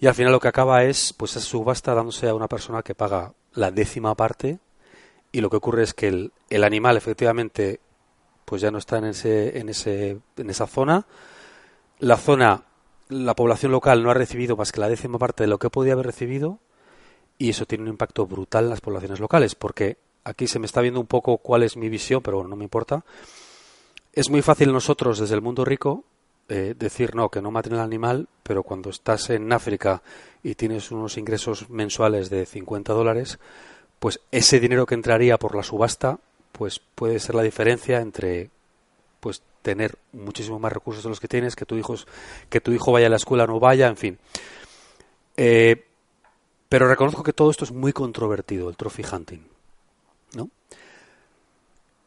Y al final lo que acaba es, pues esa subasta dándose a una persona que paga la décima parte. Y lo que ocurre es que el, el animal efectivamente, pues ya no está en ese, en ese, en esa zona. La zona la población local no ha recibido más que la décima parte de lo que podía haber recibido y eso tiene un impacto brutal en las poblaciones locales, porque aquí se me está viendo un poco cuál es mi visión, pero bueno, no me importa. Es muy fácil nosotros desde el mundo rico eh, decir no, que no maten al animal, pero cuando estás en África y tienes unos ingresos mensuales de 50 dólares, pues ese dinero que entraría por la subasta, pues puede ser la diferencia entre pues tener muchísimo más recursos de los que tienes, que tu hijo, que tu hijo vaya a la escuela o no vaya, en fin. Eh, pero reconozco que todo esto es muy controvertido, el trophy hunting. ¿No?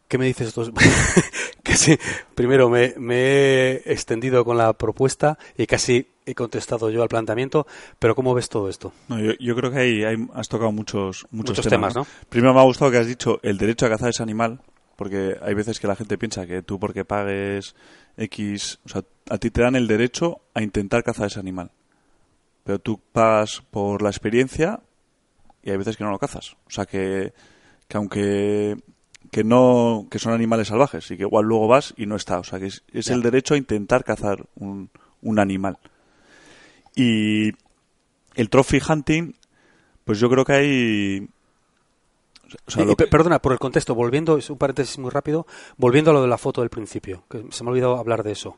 ¿Qué me dices esto? *laughs* que sí, primero me, he extendido con la propuesta y casi he contestado yo al planteamiento, pero ¿cómo ves todo esto? yo, creo que ahí, has tocado muchos, muchos, temas. ¿no? Primero me ha gustado que has dicho el derecho a cazar ese animal, porque hay veces que la gente piensa que tú porque pagues X, o sea, a ti te dan el derecho a intentar cazar ese animal. Pero tú pagas por la experiencia y hay veces que no lo cazas. O sea, que, que aunque que no que son animales salvajes y que igual luego vas y no está. O sea, que es, es el derecho a intentar cazar un, un animal. Y el trophy hunting, pues yo creo que hay Perdona, por el contexto, volviendo, es un paréntesis muy rápido, volviendo a lo de la foto del principio, que se me ha olvidado hablar de eso.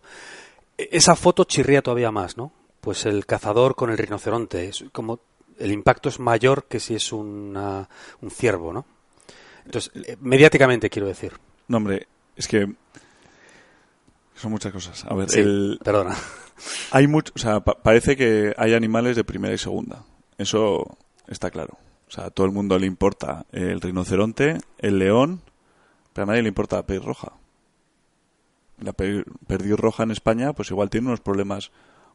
E, esa foto chirría todavía más, ¿no? Pues el cazador con el rinoceronte, es como el impacto es mayor que si es un ciervo, ¿no? Entonces, eh, mediáticamente quiero decir. No, hombre, es que son muchas cosas. A ver, perdona. *laughs* Hay mucho, o sea, parece que hay animales de primera y segunda. Eso está claro. O sea, a todo el mundo le importa el rinoceronte, el león, pero a nadie le importa la perdiz roja. La perdiz roja en España, pues igual tiene unos problemas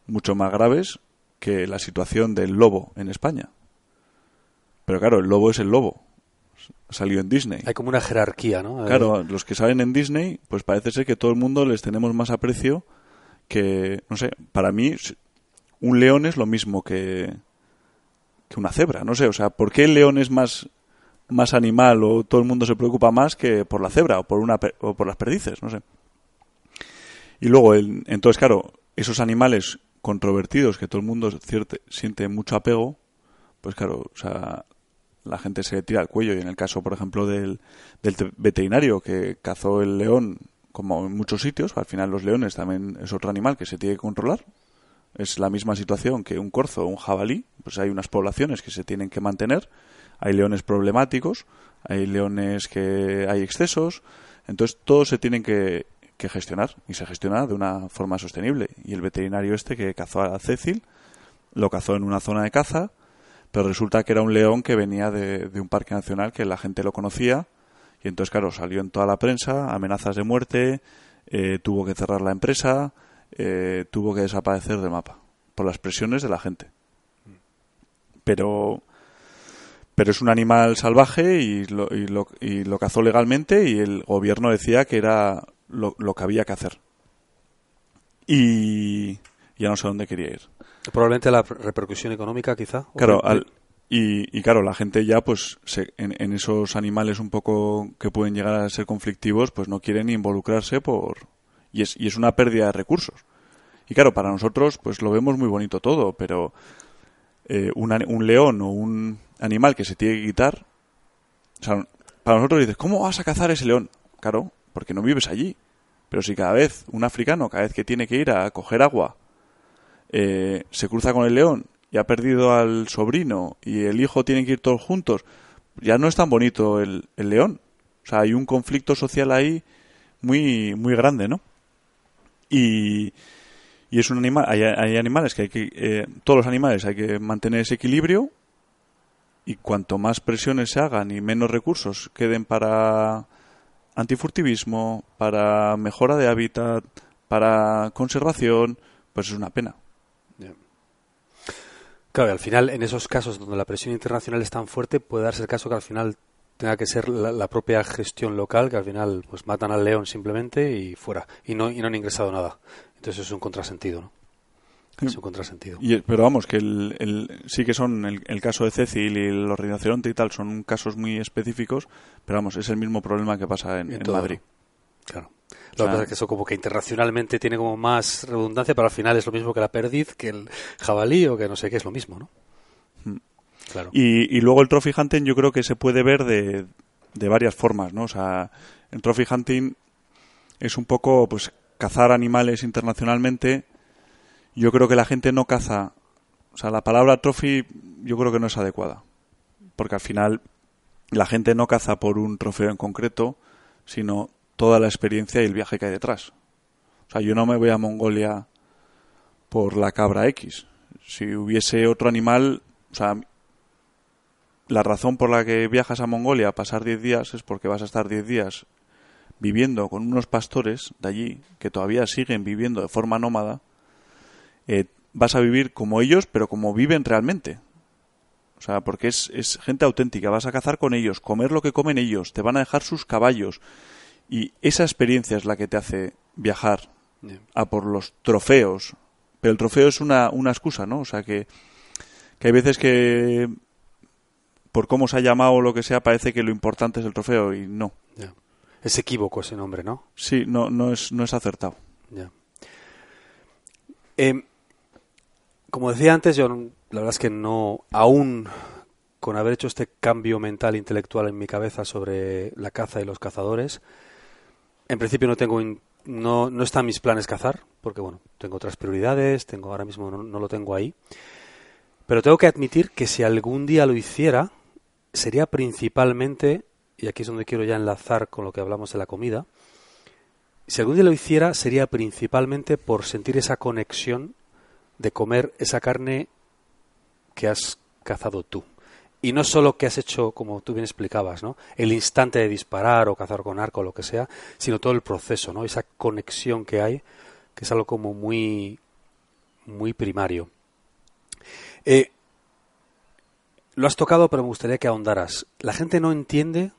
mucho más graves que la situación del lobo en España. Pero claro, el lobo es el lobo. Salió en Disney. Hay como una jerarquía, ¿no? Claro, los que salen en Disney, pues parece ser que todo el mundo les tenemos más aprecio que, no sé, para mí un león es lo mismo que, que una cebra, no sé, o sea, ¿por qué el león es más, más animal o todo el mundo se preocupa más que por la cebra o por, una, o por las perdices, no sé? Y luego, el, entonces, claro, esos animales controvertidos que todo el mundo siente mucho apego, pues claro, o sea, la gente se tira al cuello. Y en el caso, por ejemplo, del, del veterinario que cazó el león, como en muchos sitios, al final los leones también es otro animal que se tiene que controlar. Es la misma situación que un corzo o un jabalí, pues hay unas poblaciones que se tienen que mantener. Hay leones problemáticos, hay leones que hay excesos, entonces todos se tienen que que gestionar y se gestiona de una forma sostenible. Y el veterinario este que cazó a Cecil lo cazó en una zona de caza, pero resulta que era un león que venía de, un parque nacional que la gente lo conocía y entonces, claro, salió en toda la prensa, amenazas de muerte, eh, tuvo que cerrar la empresa, eh, tuvo que desaparecer del mapa por las presiones de la gente. Pero pero es un animal salvaje y lo, y lo, y lo cazó legalmente y el gobierno decía que era lo, lo que había que hacer. Y ya no sé dónde quería ir. Probablemente la repercusión económica, quizá. Claro, y, y, claro, la gente ya, pues, en, en, esos animales un poco que pueden llegar a ser conflictivos, pues no quieren involucrarse por. Y es, y es una pérdida de recursos. Y claro, para nosotros, pues lo vemos muy bonito todo, pero eh, un, un león o un animal que se tiene que quitar. Para nosotros dices, ¿cómo vas a cazar ese león? Claro, porque no vives allí. Pero si cada vez un africano, cada vez que tiene que ir a coger agua, eh, se cruza con el león y ha perdido al sobrino y el hijo tiene que ir todos juntos, ya no es tan bonito el, león. O sea, hay un conflicto social ahí muy, muy grande, ¿no? Y, y es un animal, hay, animales que hay que, eh, todos los animales hay que mantener ese equilibrio y cuanto más presiones se hagan y menos recursos queden para antifurtivismo, para mejora de hábitat, para conservación, pues es una pena. Claro, al final, en esos casos donde la presión internacional es tan fuerte, puede darse el caso que al final tenga que ser la, propia gestión local, que al final pues matan al león simplemente y fuera, y no, y no han ingresado nada. Entonces es un contrasentido, ¿no? Es un contrasentido. Y, pero vamos, que el, sí que son el, caso de Cecil y los rinocerontes y tal, son casos muy específicos, pero vamos, es el mismo problema que pasa en, Madrid. Claro. Lo que pasa es que eso como que internacionalmente tiene como más redundancia, pero al final es lo mismo que la perdiz, que el jabalí o que no sé qué, es lo mismo, ¿no? Y, y luego el trophy hunting yo creo que se puede ver de, de varias formas, ¿no? O sea, el trophy hunting es un poco, pues, cazar animales internacionalmente yo creo que la gente no caza. O sea, la palabra trophy yo creo que no es adecuada. Porque al final la gente no caza por un trofeo en concreto, sino toda la experiencia y el viaje que hay detrás. O sea, yo no me voy a Mongolia por la cabra X. Si hubiese otro animal, o sea, la razón por la que viajas a Mongolia a pasar 10 días es porque vas a estar 10 días viviendo con unos pastores de allí que todavía siguen viviendo de forma nómada eh, vas a vivir como ellos, pero como viven realmente. O sea, porque es, es, gente auténtica, vas a cazar con ellos, comer lo que comen ellos, te van a dejar sus caballos. Y esa experiencia es la que te hace viajar a por los trofeos. Pero el trofeo es una, una excusa, ¿no? O sea, que, que hay veces que por cómo se ha llamado o lo que sea, parece que lo importante es el trofeo y no. Es equívoco ese nombre, ¿no? Sí, no, no, es, no es acertado. Eh, como decía antes, yo la verdad es que no, aún con haber hecho este cambio mental intelectual en mi cabeza sobre la caza y los cazadores, en principio no tengo no, no están mis planes cazar, porque bueno, tengo otras prioridades, tengo ahora mismo no, lo tengo ahí. Pero tengo que admitir que si algún día lo hiciera, sería principalmente, y aquí es donde quiero ya enlazar con lo que hablamos de la comida, si algún día lo hiciera, sería principalmente por sentir esa conexión de comer esa carne que has cazado tú. Y no solo que has hecho, como tú bien explicabas, ¿no? el instante de disparar o cazar con arco o lo que sea, sino todo el proceso, ¿no? esa conexión que hay, que es algo como muy, muy primario. Eh, lo has tocado, pero me gustaría que ahondaras. La gente no entiende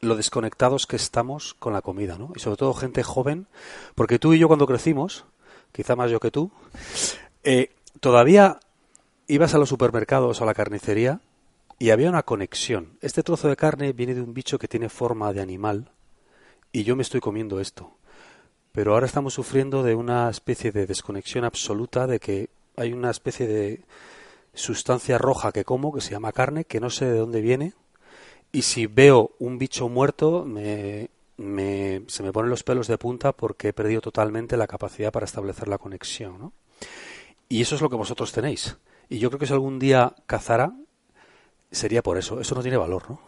lo desconectados que estamos con la comida, ¿no? Y sobre todo gente joven, porque tú y yo cuando crecimos, quizá más yo que tú, eh, todavía ibas a los supermercados o a la carnicería y había una conexión. Este trozo de carne viene de un bicho que tiene forma de animal y yo me estoy comiendo esto. Pero ahora estamos sufriendo de una especie de desconexión absoluta de que hay una especie de sustancia roja que como, que se llama carne, que no sé de dónde viene, y si veo un bicho muerto me, me, se me ponen los pelos de punta porque he perdido totalmente la capacidad para establecer la conexión. ¿no? Y eso es lo que vosotros tenéis. Y yo creo que si algún día cazara, sería por eso. Eso no tiene valor, ¿no?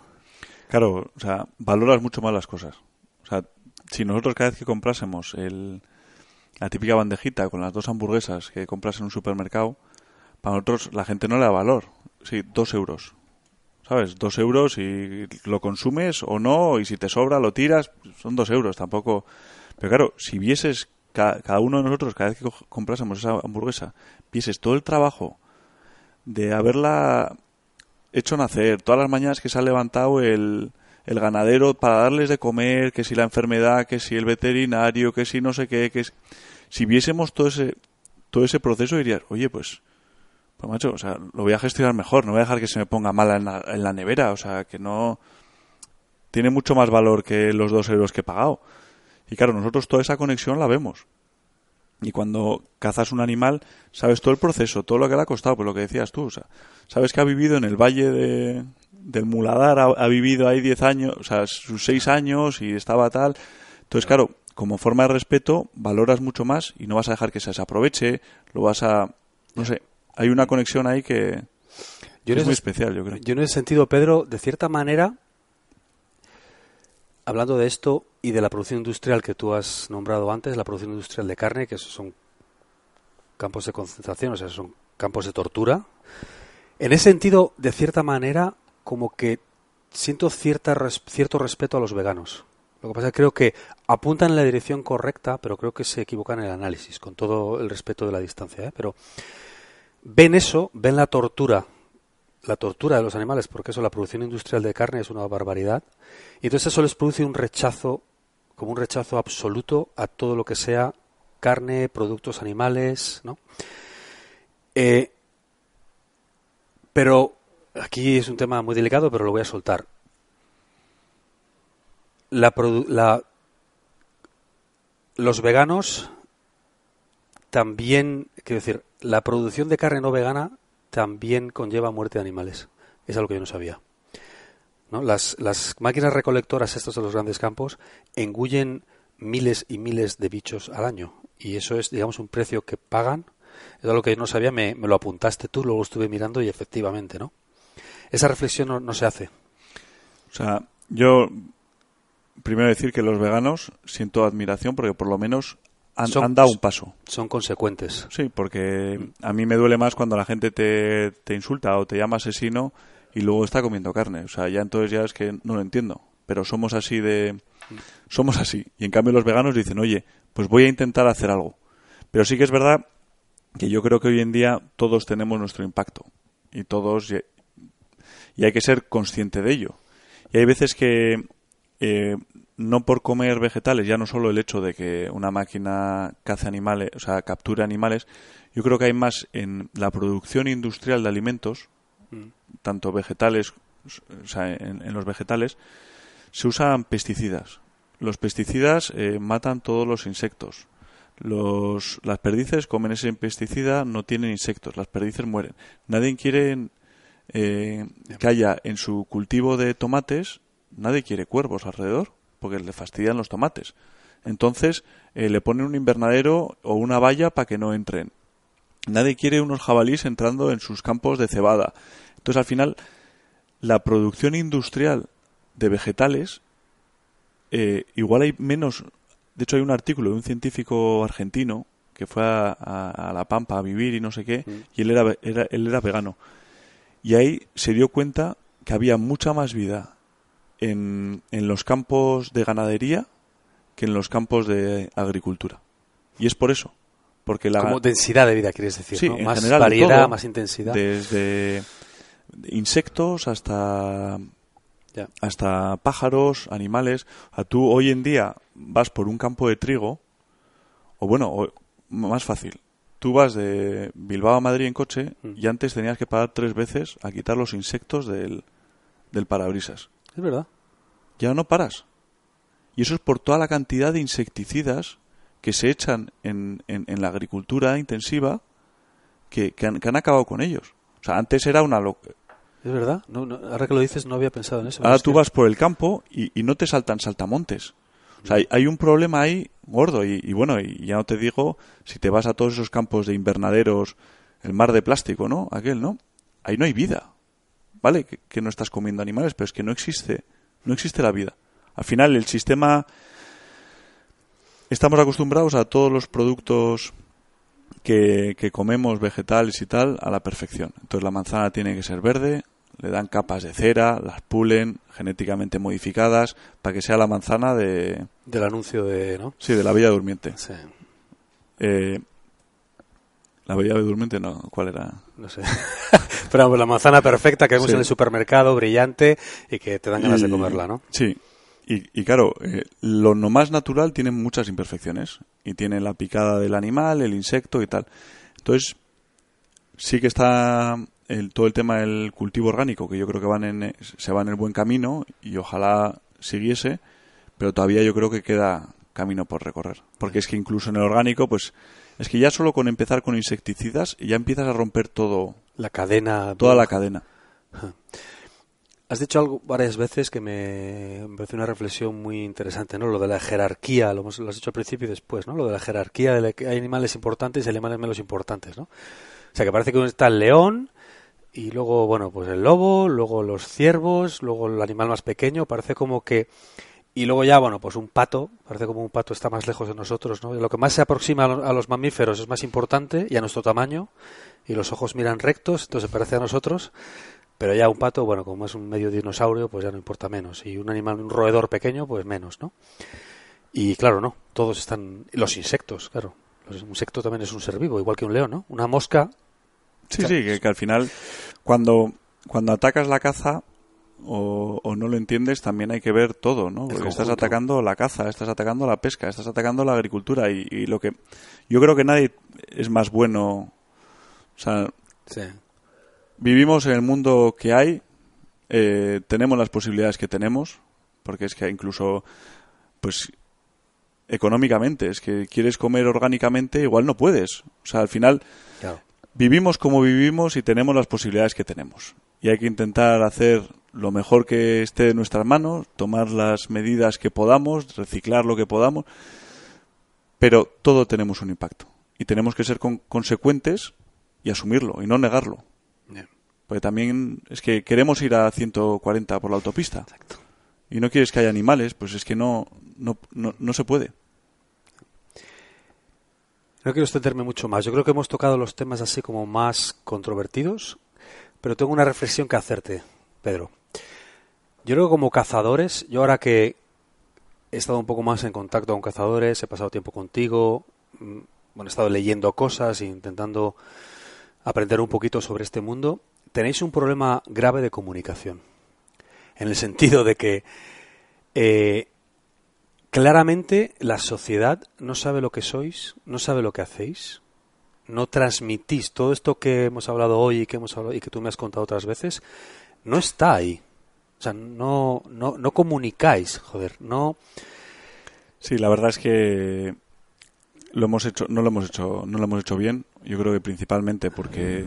Claro, o sea, valoras mucho más las cosas. O sea, si nosotros cada vez que comprásemos el, la típica bandejita con las dos hamburguesas que compras en un supermercado, para nosotros la gente no le da valor. Sí, dos euros. ¿Sabes? Dos euros y lo consumes o no, y si te sobra lo tiras, son dos euros, tampoco. Pero claro, si vieses cada uno de nosotros, cada vez que comprásemos esa hamburguesa, vieses todo el trabajo de haberla hecho nacer, todas las mañanas que se ha levantado el, el ganadero para darles de comer, que si la enfermedad, que si el veterinario, que si no sé qué, que si viésemos todo ese todo ese proceso dirías, oye, pues pues macho, o sea, lo voy a gestionar mejor, no voy a dejar que se me ponga mala en la, nevera, o sea, que no tiene mucho más valor que los dos euros que he pagado. Y claro, nosotros toda esa conexión la vemos. Y cuando cazas un animal, sabes todo el proceso, todo lo que le ha costado, pues lo que decías tú, o sea, sabes que ha vivido en el valle de, del Muladar, ha, vivido ahí 10 años, o sea, sus 6 años y estaba tal. Entonces, claro, como forma de respeto, valoras mucho más y no vas a dejar que se desaproveche, lo vas a, no sé, hay una conexión ahí que, es muy especial, yo creo. Yo en ese sentido, Pedro, de cierta manera, hablando de esto y de la producción industrial que tú has nombrado antes, la producción industrial de carne, que son campos de concentración, o sea, son campos de tortura. En ese sentido, de cierta manera, como que siento cierta cierto respeto a los veganos. Lo que pasa es que creo que apuntan en la dirección correcta, pero creo que se equivocan en el análisis, con todo el respeto de la distancia. ¿eh? Pero ven eso, ven la tortura, la tortura de los animales, porque eso, la producción industrial de carne es una barbaridad, y entonces eso les produce un rechazo, como un rechazo absoluto a todo lo que sea carne, productos animales, ¿no? Eh, pero aquí es un tema muy delicado, pero lo voy a soltar. La, la, los veganos también, quiero decir, la producción de carne no vegana también conlleva muerte de animales. Es algo que yo no sabía. Las, máquinas recolectoras, estos de los grandes campos, miles y miles de bichos al año. Y eso es, digamos, un precio que pagan. Es algo que yo no sabía, me, me lo apuntaste tú, luego estuve mirando y efectivamente, ¿no? Esa reflexión no, no se hace. O sea, yo primero decir que los veganos siento admiración porque por lo menos han, dado un paso. Son consecuentes. Sí, porque a mí me duele más cuando la gente te, te insulta o te llama asesino y luego está comiendo carne. O sea, ya entonces ya es que no lo entiendo. Pero somos así de... Somos así. Y en cambio los veganos dicen, oye, pues voy a intentar hacer algo. Pero sí que es verdad que yo creo que hoy en día todos tenemos nuestro impacto. Y todos... Y hay que ser consciente de ello. Y hay veces que eh, no por comer vegetales, ya no solo el hecho de que una máquina cace animales, o sea, capture animales, yo creo que hay más en la producción industrial de alimentos, mm. tanto vegetales, o sea, en, los vegetales, se usan pesticidas. Los pesticidas eh, matan todos los insectos. Los, las perdices comen ese pesticida, no tienen insectos, las perdices mueren. Nadie quiere eh, que haya en su cultivo de tomates, nadie quiere cuervos alrededor porque le fastidian los tomates. Entonces eh, le ponen un invernadero o una valla para que no entren. Nadie quiere unos jabalíes entrando en sus campos de cebada. Entonces al final la producción industrial de vegetales eh, igual hay menos. De hecho hay un artículo de un científico argentino que fue a, La Pampa a vivir y no sé qué, mm. y él era, él era vegano. Y ahí se dio cuenta que había mucha más vida en, en los campos de ganadería que en los campos de agricultura. Y es por eso, Porque la, Como densidad de vida, quieres decir, Sí, ¿no? en Más general, variedad, todo. más intensidad. desde insectos hasta Ya. hasta pájaros, animales. O sea, tú hoy en día vas por un campo de trigo, o bueno, o- más fácil. Tú vas de Bilbao a Madrid en coche Mm. y antes tenías que parar tres veces a quitar los insectos del, del parabrisas. Es verdad. Ya no paras. Y eso es por toda la cantidad de insecticidas que se echan en, en- en la agricultura intensiva que, que han, que han acabado con ellos. O sea, antes era una... lo- Es verdad. No, no, ahora que lo dices, no había pensado en eso. Ahora tú que- vas por el campo y, y no te saltan saltamontes. O sea, hay, hay un problema ahí gordo y, y bueno, y ya no te digo si te vas a todos esos campos de invernaderos, el mar de plástico, ¿no? Aquel, ¿no? Ahí no hay vida. ¿Vale? Que, que no estás comiendo animales, pero es que no existe, no existe la vida. Al final el sistema estamos acostumbrados a todos los productos que, que comemos, vegetales y tal, a la perfección. Entonces la manzana tiene que ser verde, le dan capas de cera, las pulen, genéticamente modificadas, para que sea la manzana de, Del anuncio de, ¿no? sí, de la Bella Durmiente. Sí. Eh, la Bella Durmiente, no, ¿cuál era? No sé. *laughs* Pero vamos, la manzana perfecta que vemos Sí. en el supermercado, brillante, y que te dan ganas de comerla, ¿no? Sí. Y, y claro, eh, lo no más natural tiene muchas imperfecciones. Y tiene la picada del animal, el insecto y tal. Entonces, sí que está el, todo el tema del cultivo orgánico, que yo creo que van en, se va en el buen camino y ojalá siguiese, pero todavía yo creo que queda camino por recorrer. Porque es que incluso en el orgánico, pues, es que ya solo con empezar con insecticidas ya empiezas a romper todo, La cadena. toda la cadena. Has dicho algo varias veces que me, me parece una reflexión muy interesante, ¿no? Lo de la jerarquía, lo, hemos- lo has dicho al principio y después, ¿no? Lo de la jerarquía, de la que hay animales importantes y animales menos importantes, ¿no? O sea, que parece que está el león y luego, bueno, pues el lobo, luego los ciervos, luego el animal más pequeño, parece como que... Y luego ya, bueno, pues un pato, parece como un pato está más lejos de nosotros, ¿no? Lo que más se aproxima a lo- a los mamíferos es más importante y a nuestro tamaño, y los ojos miran rectos, entonces se parece a nosotros, pero ya un pato, bueno, como es un medio dinosaurio, pues ya no importa menos. Y un animal, un roedor pequeño, pues menos, ¿no? Y claro, no, todos están... Los insectos, claro. Un insecto también es un ser vivo, igual que un león, ¿no? Una mosca, Sí, sí, que, que al final, cuando, cuando atacas la caza o, o no lo entiendes, también hay que ver todo, ¿no? Porque estás atacando la caza, estás atacando la pesca, estás atacando la agricultura y, y lo que... Yo creo que nadie es más bueno... O sea, sí. vivimos en el mundo que hay, eh, tenemos las posibilidades que tenemos, porque es que incluso, pues, económicamente, es que quieres comer orgánicamente, igual no puedes. O sea, al final claro. vivimos como vivimos y tenemos las posibilidades que tenemos. Y hay que intentar hacer lo mejor que esté en nuestras manos, tomar las medidas que podamos, reciclar lo que podamos, pero todo tenemos un impacto. Y tenemos que ser con- consecuentes y asumirlo y no negarlo. Porque también es que queremos ir a 140 por la autopista Exacto. y no quieres que haya animales, pues es que no, no, no, no se puede. No quiero extenderme mucho más. Yo creo que hemos tocado los temas así como más controvertidos, pero tengo una reflexión que hacerte, Pedro. Yo creo que como cazadores, yo ahora que he estado un poco más en contacto con cazadores, he pasado tiempo contigo, mm, bueno, he estado leyendo cosas e intentando aprender un poquito sobre este mundo, tenéis un problema grave de comunicación. En el sentido de que eh, claramente la sociedad no sabe lo que sois, no sabe lo que hacéis, no transmitís todo esto que hemos hablado hoy y que hemos hablado y que tú me has contado otras veces, no está ahí. O sea, no, no, no comunicáis, joder, no. Sí, la verdad es que lo hemos hecho, no lo hemos hecho, no lo hemos hecho bien. Yo creo que principalmente porque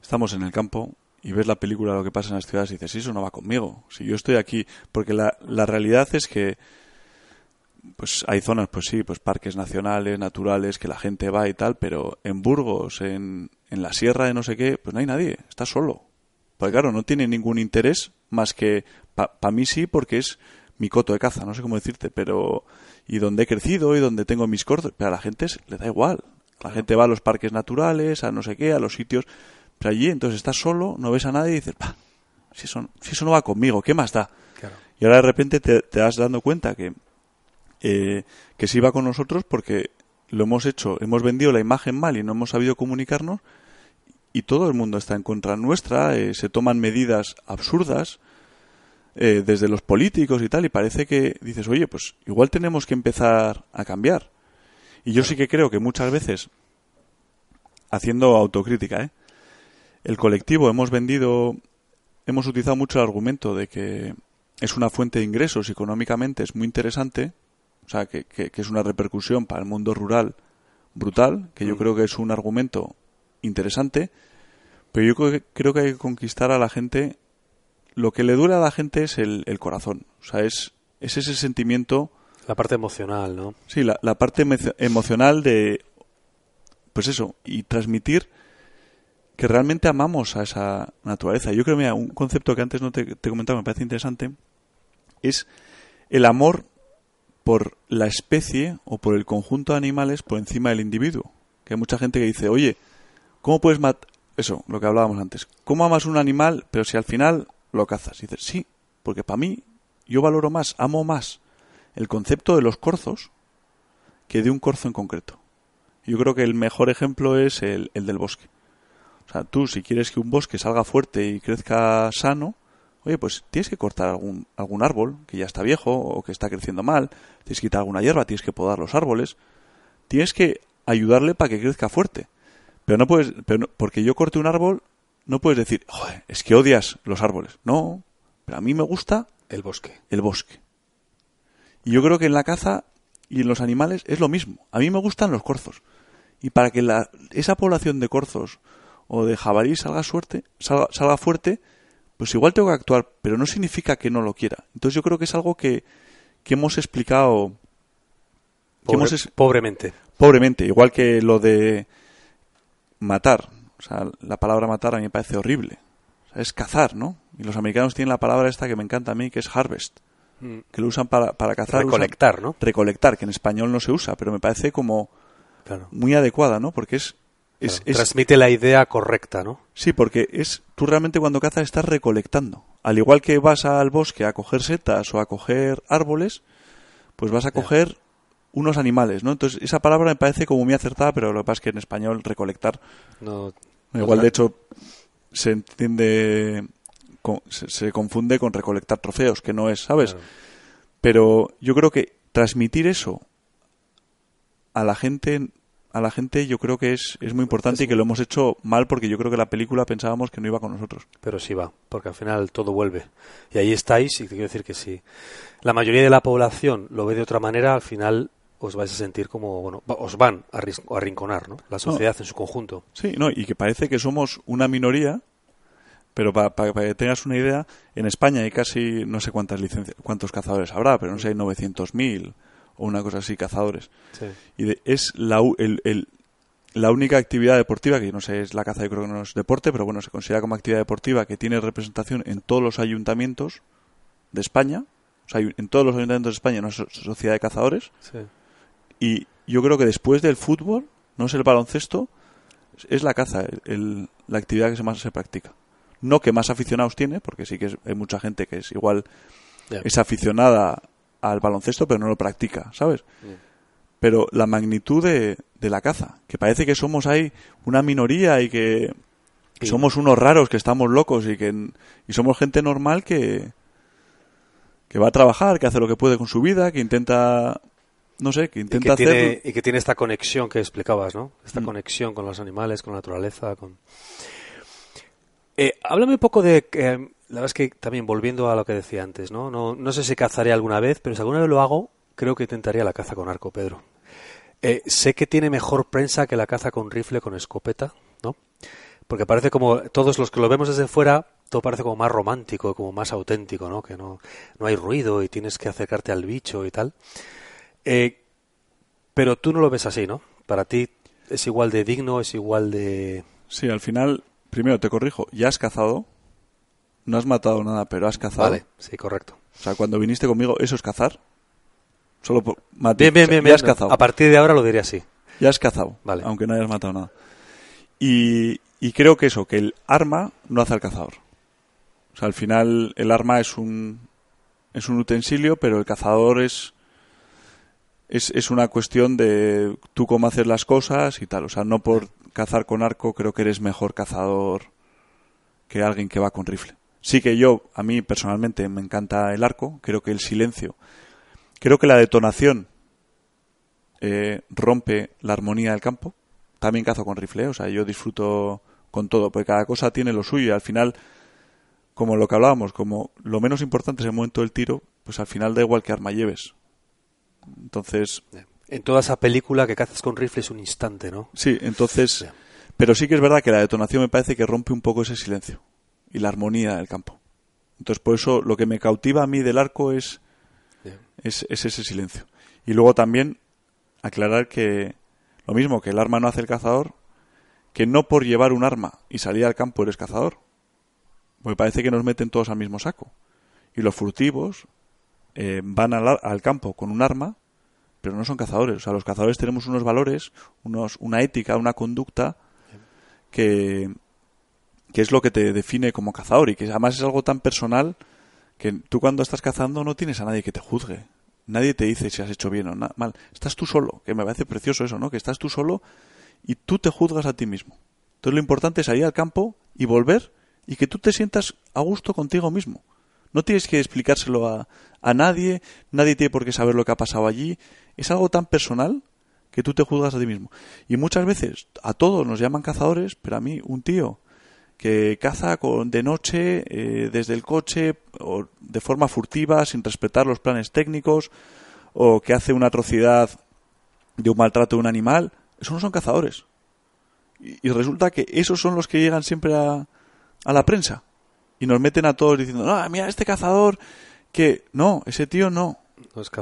estamos en el campo y ves la película lo que pasa en las ciudades y dices, "Sí, eso no va conmigo. Si yo estoy aquí, porque la, la realidad es que pues hay zonas, pues sí, pues parques nacionales, naturales, que la gente va y tal, pero en Burgos, en, en la sierra de no sé qué, pues no hay nadie, está solo. Porque claro, no tiene ningún interés más que, para mí sí, porque es mi coto de caza, no sé cómo decirte, pero y donde he crecido y donde tengo mis cortos, pero a la gente le da igual. La gente va a los parques naturales, a no sé qué, a los sitios, pero allí entonces estás solo, no ves a nadie y dices, "Bah, si eso, si eso no va conmigo, ¿qué más da? Claro. Y ahora de repente te, te das dando cuenta que, eh, que sí va con nosotros porque lo hemos hecho, hemos vendido la imagen mal y no hemos sabido comunicarnos y todo el mundo está en contra nuestra, eh, se toman medidas absurdas eh, desde los políticos y tal y parece que dices, oye, pues igual tenemos que empezar a cambiar. Y yo sí que creo que muchas veces, haciendo autocrítica, ¿eh? el colectivo hemos vendido, hemos utilizado mucho el argumento de que es una fuente de ingresos económicamente, es muy interesante, o sea, que, que, es una repercusión para el mundo rural brutal, que yo mm. creo que es un argumento interesante, pero yo creo que, creo que hay que conquistar a la gente, lo que le dura a la gente es el, el corazón, o sea, es, es ese sentimiento... La parte emocional, ¿no? Sí, la, la parte emocional de, pues eso, y transmitir que realmente amamos a esa naturaleza. Yo creo, mira, un concepto que antes no te, te comentaba, me parece interesante, es el amor por la especie o por el conjunto de animales por encima del individuo. Que hay mucha gente que dice, oye, ¿cómo puedes matar? Eso, lo que hablábamos antes. ¿Cómo amas un animal, pero si al final lo cazas? Y dices, sí, porque para mí yo valoro más, amo más el concepto de los corzos que de un corzo en concreto. Yo creo que el mejor ejemplo es el, el del bosque. O sea, tú si quieres que un bosque salga fuerte y crezca sano, oye, pues tienes que cortar algún, algún árbol que ya está viejo o que está creciendo mal, tienes que quitar alguna hierba, tienes que podar los árboles, tienes que ayudarle para que crezca fuerte. Pero no puedes, pero porque yo corte un árbol, no puedes decir, Joder, es que odias los árboles. No, pero a mí me gusta el bosque. El bosque. Y yo creo que en la caza y en los animales es lo mismo. A mí me gustan los corzos. Y para que la, esa población de corzos o de jabalí salga, suerte, salga, salga fuerte, pues igual tengo que actuar, pero no significa que no lo quiera. Entonces yo creo que es algo que, que hemos explicado pobremente. Pobremente, igual que lo de matar. O sea, la palabra matar a mí me parece horrible. es cazar, ¿no? Y los americanos tienen la palabra esta que me encanta a mí, que es harvest. Mm. Que lo usan para, para cazar. Recolectar, ¿no? Recolectar, que en español no se usa, pero me parece como muy adecuada, ¿no? Porque es transmite la idea correcta, ¿no? Sí, porque es tú realmente cuando cazas estás recolectando. Al igual que vas al bosque a coger setas o a coger árboles, pues vas a coger unos animales, ¿no? Entonces esa palabra me parece como muy acertada, pero lo que pasa es que en español recolectar no igual de hecho se entiende se, confunde con recolectar trofeos, que no es, ¿sabes? Pero yo creo que transmitir eso a la gente a la gente yo creo que es, es muy importante y que lo hemos hecho mal porque yo creo que la película pensábamos que no iba con nosotros. Pero sí va, porque al final todo vuelve. Y ahí estáis y te quiero decir que si la mayoría de la población lo ve de otra manera, al final os vais a sentir como, bueno, os van a arrinconar, ¿no? La sociedad en su conjunto. Sí, no, y que parece que somos una minoría, pero para, que tengas una idea, en España hay casi, no sé cuántas licencias, cuántos cazadores habrá, pero no sé, hay 900.000 o una cosa así, cazadores. Y es la, el, la única actividad deportiva, que no sé, es la caza, yo creo que no es deporte, pero bueno, se considera como actividad deportiva que tiene representación en todos los ayuntamientos de España. O sea, en todos los ayuntamientos de España una sociedad de cazadores. Y yo creo que después del fútbol, no es el baloncesto, es la caza, el, la actividad que más se practica. No que más aficionados tiene, porque sí que hay mucha gente que es igual, es aficionada al baloncesto, pero no lo practica, ¿sabes? Pero la magnitud de, la caza, que parece que somos ahí una minoría y que somos unos raros, que estamos locos y que y somos gente normal que, que va a trabajar, que hace lo que puede con su vida, que intenta no sé, que intenta y que Tiene, y que tiene esta conexión que explicabas, ¿no? Esta mm. conexión con los animales, con la naturaleza, con... Eh, háblame un poco de... Eh, la verdad es que también volviendo a lo que decía antes, ¿no? No, no sé si cazaré alguna vez, pero si alguna vez lo hago, creo que intentaría la caza con arco, Pedro. Eh, sé que tiene mejor prensa que la caza con rifle, con escopeta, ¿no? Porque parece como, todos los que lo vemos desde fuera, todo parece como más romántico, como más auténtico, ¿no? Que no, no hay ruido y tienes que acercarte al bicho y tal. Eh, pero tú no lo ves así, ¿no? Para ti es igual de digno, es igual de... Sí, al final, primero te corrijo, ya has cazado, no has matado nada, pero has cazado. Vale, sí, correcto. O sea, cuando viniste conmigo, ¿eso es cazar? Solo por... Bien, bien, bien, Ya has cazado. A partir de ahora lo diría así. Ya has cazado, vale. aunque no hayas matado nada. Y, y creo que eso, que el arma no hace al cazador. O sea, al final el arma es un, es un utensilio, pero el cazador es, es, es una cuestión de tú cómo haces las cosas y tal. O sea, no por cazar con arco creo que eres mejor cazador que alguien que va con rifle. Sí que yo, a mí personalmente me encanta el arco, creo que el silencio, creo que la detonación eh, rompe la armonía del campo. También cazo con rifle, o sea, yo disfruto con todo, porque cada cosa tiene lo suyo y al final, como lo que hablábamos, como lo menos importante es el momento del tiro, pues al final da igual que arma lleves. Entonces... En toda esa película que cazas con rifle es un instante, ¿no? Sí, entonces... Pero sí que es verdad que la detonación me parece que rompe un poco ese silencio y la armonía del campo. Entonces, por eso lo que me cautiva a mí del arco es, es, ese silencio. Y luego también aclarar que lo mismo que el arma no hace el cazador, que no por llevar un arma y salir al campo eres cazador. Porque parece que nos meten todos al mismo saco. Y los furtivos eh, van al, al, campo con un arma, pero no son cazadores. O sea, los cazadores tenemos unos valores, unos, una ética, una conducta que, que es lo que te define como cazador y que además es algo tan personal que tú cuando estás cazando no tienes a nadie que te juzgue. Nadie te dice si has hecho bien o mal. Estás tú solo, que me parece precioso eso, ¿no? Que estás tú solo y tú te juzgas a ti mismo. Entonces lo importante es salir al campo y volver y que tú te sientas a gusto contigo mismo. No tienes que explicárselo a, a nadie, nadie tiene por qué saber lo que ha pasado allí. Es algo tan personal que tú te juzgas a ti mismo. Y muchas veces a todos nos llaman cazadores, pero a mí un tío que caza con, de noche eh, desde el coche o de forma furtiva, sin respetar los planes técnicos, o que hace una atrocidad de un maltrato de un animal, esos no son cazadores. Y, resulta que esos son los que llegan siempre a, a la prensa y nos meten a todos diciendo, no, mira, este cazador que no, ese tío no.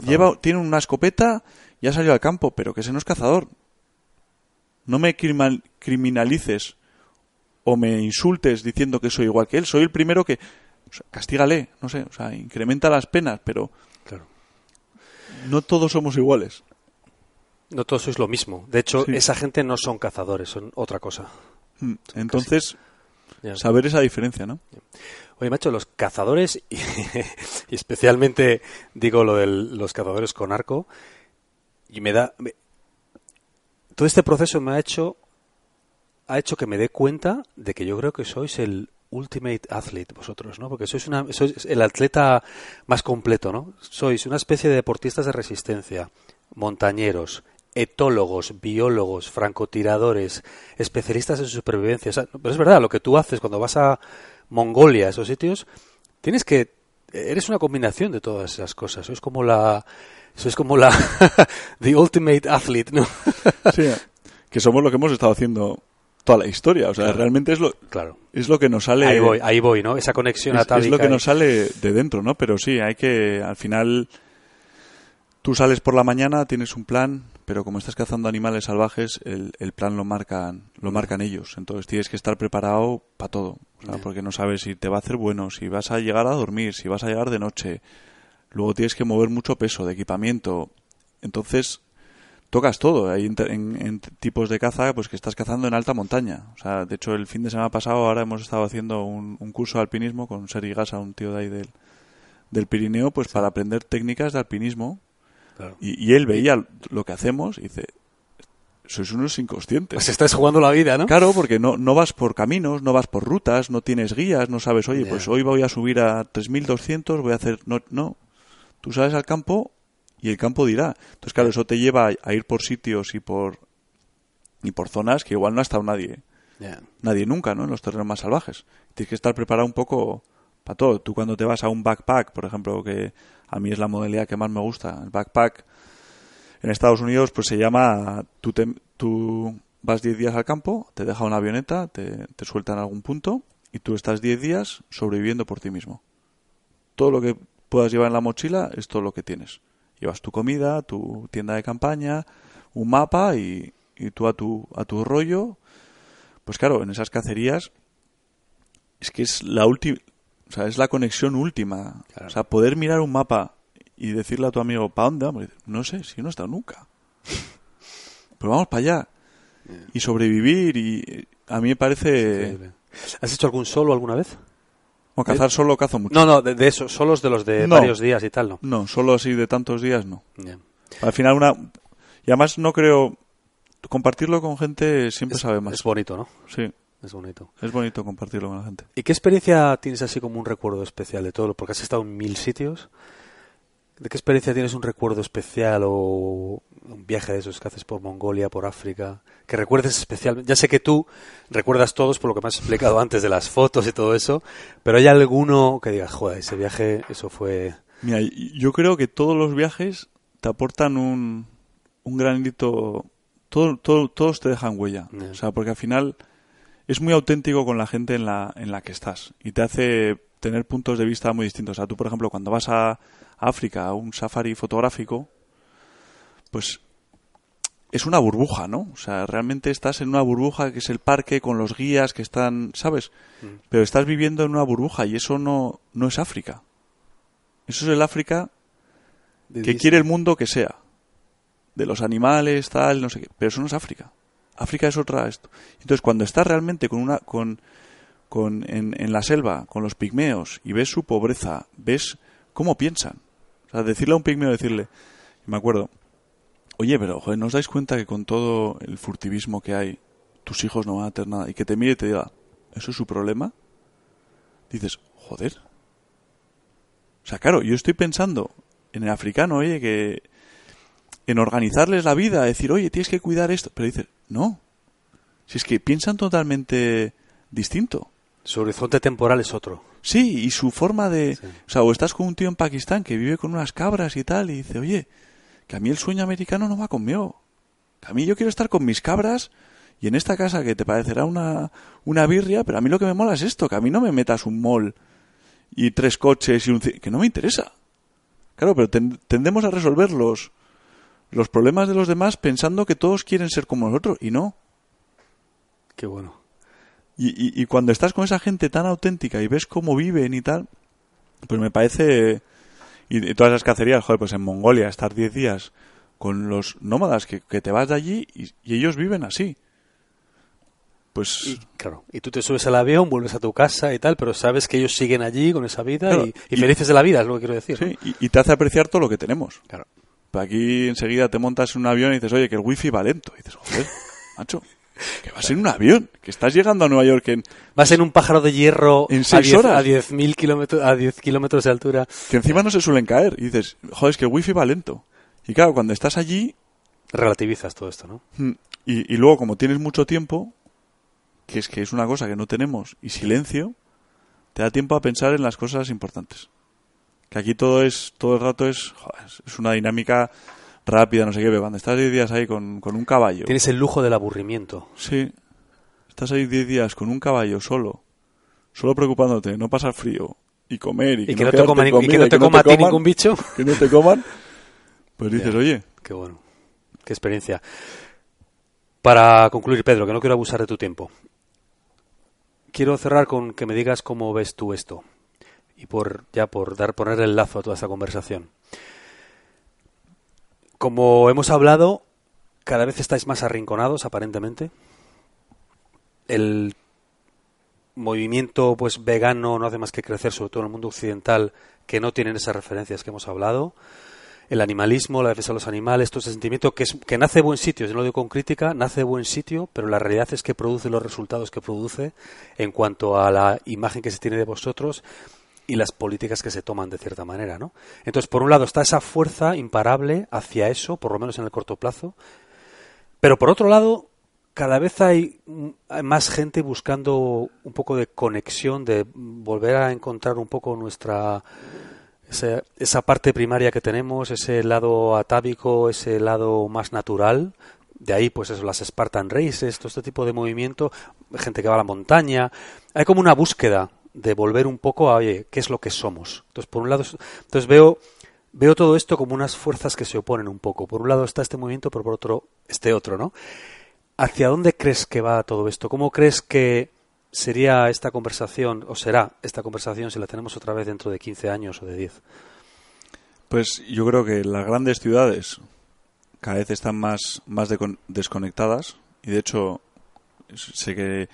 Lleva, tiene una escopeta y ha salido al campo, pero que ese no es cazador. No me criminalices o me insultes diciendo que soy igual que él. Soy el primero que. castígale, no sé, o sea, incrementa las penas, pero. Claro. No todos somos iguales. No todos sois lo mismo. De hecho, esa gente no son cazadores, son otra cosa. Mm, entonces, saber esa diferencia, ¿no? Oye, macho, los cazadores, y, *laughs* especialmente digo lo de los cazadores con arco, y me da. todo este proceso me ha hecho ha hecho que me dé cuenta de que yo creo que sois el ultimate athlete vosotros, ¿no? Porque sois, una, sois el atleta más completo, ¿no? Sois una especie de deportistas de resistencia, montañeros, etólogos, biólogos, francotiradores, especialistas en supervivencia. pero es verdad, lo que tú haces cuando vas a Mongolia, esos sitios, tienes que eres una combinación de todas esas cosas. Sois como la sois como la *laughs* the ultimate athlete, ¿no? sí, que somos lo que hemos estado haciendo toda la historia. O sea, realmente es lo, claro. es lo que nos sale. Ahí voy, ahí voy, ¿no? Esa conexión es, Es lo que nos sale de dentro, ¿no? Pero sí, hay que, al final, tú sales por la mañana, tienes un plan, pero como estás cazando animales salvajes, el, el plan lo marcan, lo marcan ellos. Entonces tienes que estar preparado para todo. Porque no sabes si te va a hacer bueno, si vas a llegar a dormir, si vas a llegar de noche. Luego tienes que mover mucho peso de equipamiento. Entonces, tocas todo. Hay en, tipos de caza, pues que estás cazando en alta montaña. O sea, de hecho, el fin de semana pasado ahora hemos estado haciendo un, curso de alpinismo con Sergi Gasa, un tío de ahí del, del Pirineo, pues para aprender técnicas de alpinismo. Y, él veía lo que hacemos y dice, sois unos inconscientes. Pues estás jugando la vida, ¿no? Claro, porque no, no vas por caminos, no vas por rutas, no tienes guías, no sabes, oye, pues hoy voy a subir a 3200, voy a hacer... No, no. Tú sales al campo y el campo dirá. Entonces, claro, eso te lleva a ir por sitios y por y por zonas que igual no ha estado nadie. Nadie nunca, ¿no? En los terrenos más salvajes. Tienes que estar preparado un poco para todo. Tú cuando te vas a un backpack, por ejemplo, que a mí es la modalidad que más me gusta, el backpack en Estados Unidos, pues se llama, tú, te, tú vas 10 días al campo, te deja una avioneta, te, te sueltan en algún punto y tú estás 10 días sobreviviendo por ti mismo. Todo lo que puedas llevar en la mochila es todo lo que tienes. Llevas tu comida, tu tienda de campaña, un mapa y, tú a tu, a tu rollo. Pues claro, en esas cacerías es que es la última, o sea, es la conexión última. O sea, poder mirar un mapa y decirle a tu amigo, ¿para dónde? No sé, si no he estado nunca. *laughs* Pero vamos para allá. Y sobrevivir y a mí me parece... ¿Has hecho algún solo alguna vez? O cazar solo cazo mucho. No, no, de, de eso, solos de los de varios días y tal, ¿no? No, solo así de tantos días no. Al final una... Y además no creo... Compartirlo con gente siempre sabe más. Es bonito, ¿no? Sí. Es bonito. Es bonito compartirlo con la gente. ¿Y qué experiencia tienes así como un recuerdo especial de todo? Porque has estado en mil sitios. ¿De qué experiencia tienes un recuerdo especial o un viaje de esos que haces por Mongolia, por África? Que recuerdes especial. Ya sé que tú recuerdas todos por lo que me has explicado antes de las fotos y todo eso, pero ¿hay alguno que digas, joder, ese viaje, eso fue... Mira, yo creo que todos los viajes te aportan un, un granito... Todo, todo, todos te dejan huella. O sea, porque al final es muy auténtico con la gente en la, en la que estás y te hace tener puntos de vista muy distintos. O sea, tú, por ejemplo, cuando vas a África a un safari fotográfico, pues es una burbuja, ¿no? O sea, realmente estás en una burbuja que es el parque con los guías que están, ¿sabes? Mm. Pero estás viviendo en una burbuja y eso no, no es África. Eso es el África que quiere el mundo que sea. De los animales, tal, no sé qué. Pero eso no es África. África es otra esto. Entonces, cuando estás realmente con una con, con en, en, la selva con los pigmeos y ves su pobreza, ves cómo piensan. O sea, decirle a un pigmeo, decirle, me acuerdo, oye, pero joder, ¿no os dais cuenta que con todo el furtivismo que hay, tus hijos no van a tener nada? Y que te mire y te diga, ¿eso es su problema? Dices, joder. O sea, claro, yo estoy pensando en el africano, oye, que en organizarles la vida, decir, oye, tienes que cuidar esto. Pero dices, no. Si es que piensan totalmente distinto. Su horizonte temporal es otro. Sí, y su forma de... O sea, o estás con un tío en Pakistán que vive con unas cabras y tal, y dice, oye, que a mí el sueño americano no va conmigo. Que a mí yo quiero estar con mis cabras y en esta casa que te parecerá una, una birria, pero a mí lo que me mola es esto, que a mí no me metas un mall y tres coches y un... que no me interesa. Claro, pero tendemos a resolver los, los problemas de los demás pensando que todos quieren ser como nosotros y no. Qué bueno. Y, y, cuando estás con esa gente tan auténtica y ves cómo viven y tal, pues me parece... Y, todas esas cacerías, joder, pues en Mongolia, estar 10 días con los nómadas que, te vas de allí y, ellos viven así. Pues... Y, claro, y tú te subes al avión, vuelves a tu casa y tal, pero sabes que ellos siguen allí con esa vida y, felices de la vida, es lo que quiero decir. Sí, y, te hace apreciar todo lo que tenemos. Claro. Aquí enseguida te montas en un avión y dices, oye, que el wifi va lento. Y dices, joder, macho, *laughs* *laughs* que vas en un avión, que estás llegando a Nueva York en... Vas en un pájaro de hierro en seis a horas. A 10.000 kilómetros, a 10 kilómetros de altura. Que encima no se suelen caer. Y dices, joder, es que el wifi va lento. Y claro, cuando estás allí... Relativizas todo esto, ¿no? Mm, y, y luego, como tienes mucho tiempo, que es que es una cosa que no tenemos, y silencio, te da tiempo a pensar en las cosas importantes que aquí todo es todo el rato es es una dinámica rápida no sé qué cuando estás 10 días ahí con, un caballo. Tienes el lujo del aburrimiento. Sí. Estás ahí 10 días con un caballo solo solo preocupándote no pasar frío y comer y, que, no te coma, y que no te coma a ti ningún bicho. que no te coman pues *laughs* dices oye qué bueno. Qué experiencia. Para concluir Pedro que no quiero abusar de tu tiempo quiero cerrar con que me digas cómo ves tú esto. Y por ya por dar poner el lazo a toda esta conversación. Como hemos hablado, cada vez estáis más arrinconados aparentemente. El movimiento pues vegano no hace más que crecer sobre todo en el mundo occidental que no tienen esas referencias que hemos hablado. El animalismo, la defensa de los animales, todo ese sentimiento que, nace buen sitio, yo no lo digo con crítica, nace buen sitio, pero la realidad es que produce los resultados que produce en cuanto a la imagen que se tiene de vosotros y las políticas que se toman de cierta manera, ¿no? Entonces, por un lado está esa fuerza imparable hacia eso, por lo menos en el corto plazo, pero por otro lado, cada vez hay, más gente buscando un poco de conexión, de volver a encontrar un poco nuestra esa, parte primaria que tenemos, ese lado atávico, ese lado más natural, de ahí pues eso, las Spartan Races, todo este tipo de movimiento, gente que va a la montaña, hay como una búsqueda de volver un poco a, oye, ¿qué es lo que somos? Entonces, por un lado, entonces veo, veo todo esto como unas fuerzas que se oponen un poco. Por un lado está este movimiento, pero por otro, este otro, ¿no? ¿Hacia dónde crees que va todo esto? ¿Cómo crees que sería esta conversación, o será esta conversación si la tenemos otra vez dentro de 15 años o de 10? Pues yo creo que las grandes ciudades cada vez están más, más desconectadas y de hecho sé que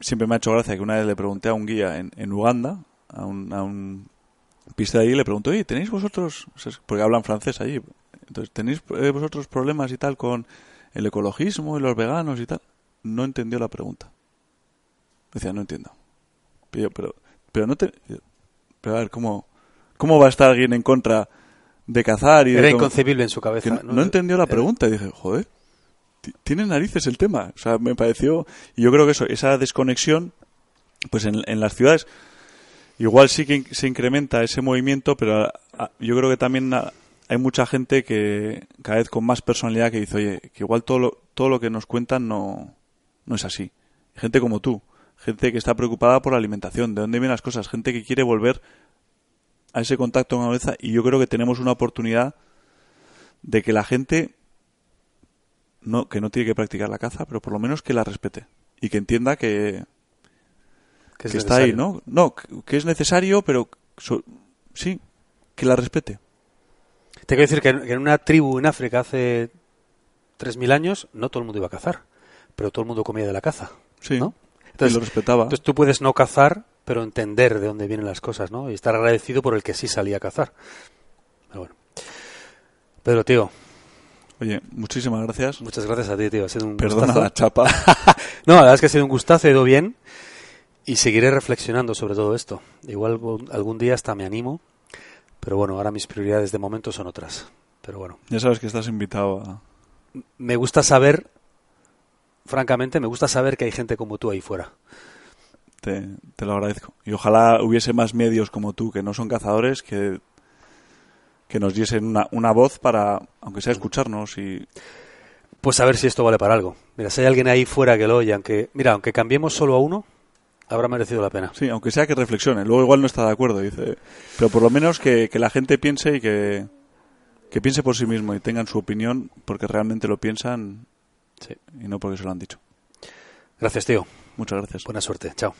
siempre me ha hecho gracia que una vez le pregunté a un guía en, en Uganda, a un, a un pista de allí, le pregunté, oye, ¿tenéis vosotros? Porque hablan francés allí. Entonces, ¿tenéis eh, vosotros problemas y tal con el ecologismo y los veganos y tal? No entendió la pregunta. Decía, no entiendo. Pero, pero, pero no te... Pero a ver, ¿cómo, ¿cómo va a estar alguien en contra de cazar? Y Era de inconcebible en su cabeza. no, no entendió la pregunta y dije, joder, tiene narices el tema. O sea, me pareció. Y yo creo que eso, esa desconexión, pues en, las ciudades, igual sí que se incrementa ese movimiento, pero ah, yo creo que también ah, hay mucha gente que cada vez con más personalidad que dice, oye, que igual todo lo, todo lo que nos cuentan no, no es así. Gente como tú, gente que está preocupada por la alimentación, de dónde vienen las cosas, gente que quiere volver a ese contacto con la naturaleza y yo creo que tenemos una oportunidad de que la gente no que no tiene que practicar la caza, pero por lo menos que la respete y que entienda que, Que es que está ahí. ¿no? No, que- es necesario, pero so- sí, que la respete. Te quiero decir que en que en una tribu en África hace 3.000 años no todo el mundo iba a cazar, pero todo el mundo comía de la caza. Sí. ¿no? y Entonces, lo respetaba. entonces tú puedes no cazar, pero entender de dónde vienen las cosas, ¿no? Y estar agradecido por el que sí salía a cazar. Pero bueno. Pedro, tío, Oye, muchísimas gracias. muchas gracias a ti, tío. Ha sido un Perdona gustazo. la chapa. *laughs* No, la verdad es que ha sido un gustazo, he ido bien y seguiré reflexionando sobre todo esto. Igual algún- día hasta me animo, pero bueno, ahora mis prioridades de momento son otras. Pero bueno, ya sabes que estás invitado a... me gusta saber, francamente, me gusta saber que hay gente como tú ahí fuera. Te, te lo agradezco. Y ojalá hubiese más medios como tú, que no son cazadores, que, que nos diesen una, una voz para, aunque sea escucharnos y... Pues a ver si esto vale para algo. Mira, si hay alguien ahí fuera que lo oye, aunque, mira, aunque cambiemos solo a uno, habrá merecido la pena. Sí, aunque sea que reflexione. Luego igual no está de acuerdo, dice. Pero por lo menos que, que la gente piense y que, que piense por sí mismo y tengan su opinión porque realmente lo piensan Sí. y no porque se lo han dicho. Gracias, tío. Muchas gracias. Buena suerte. Chao.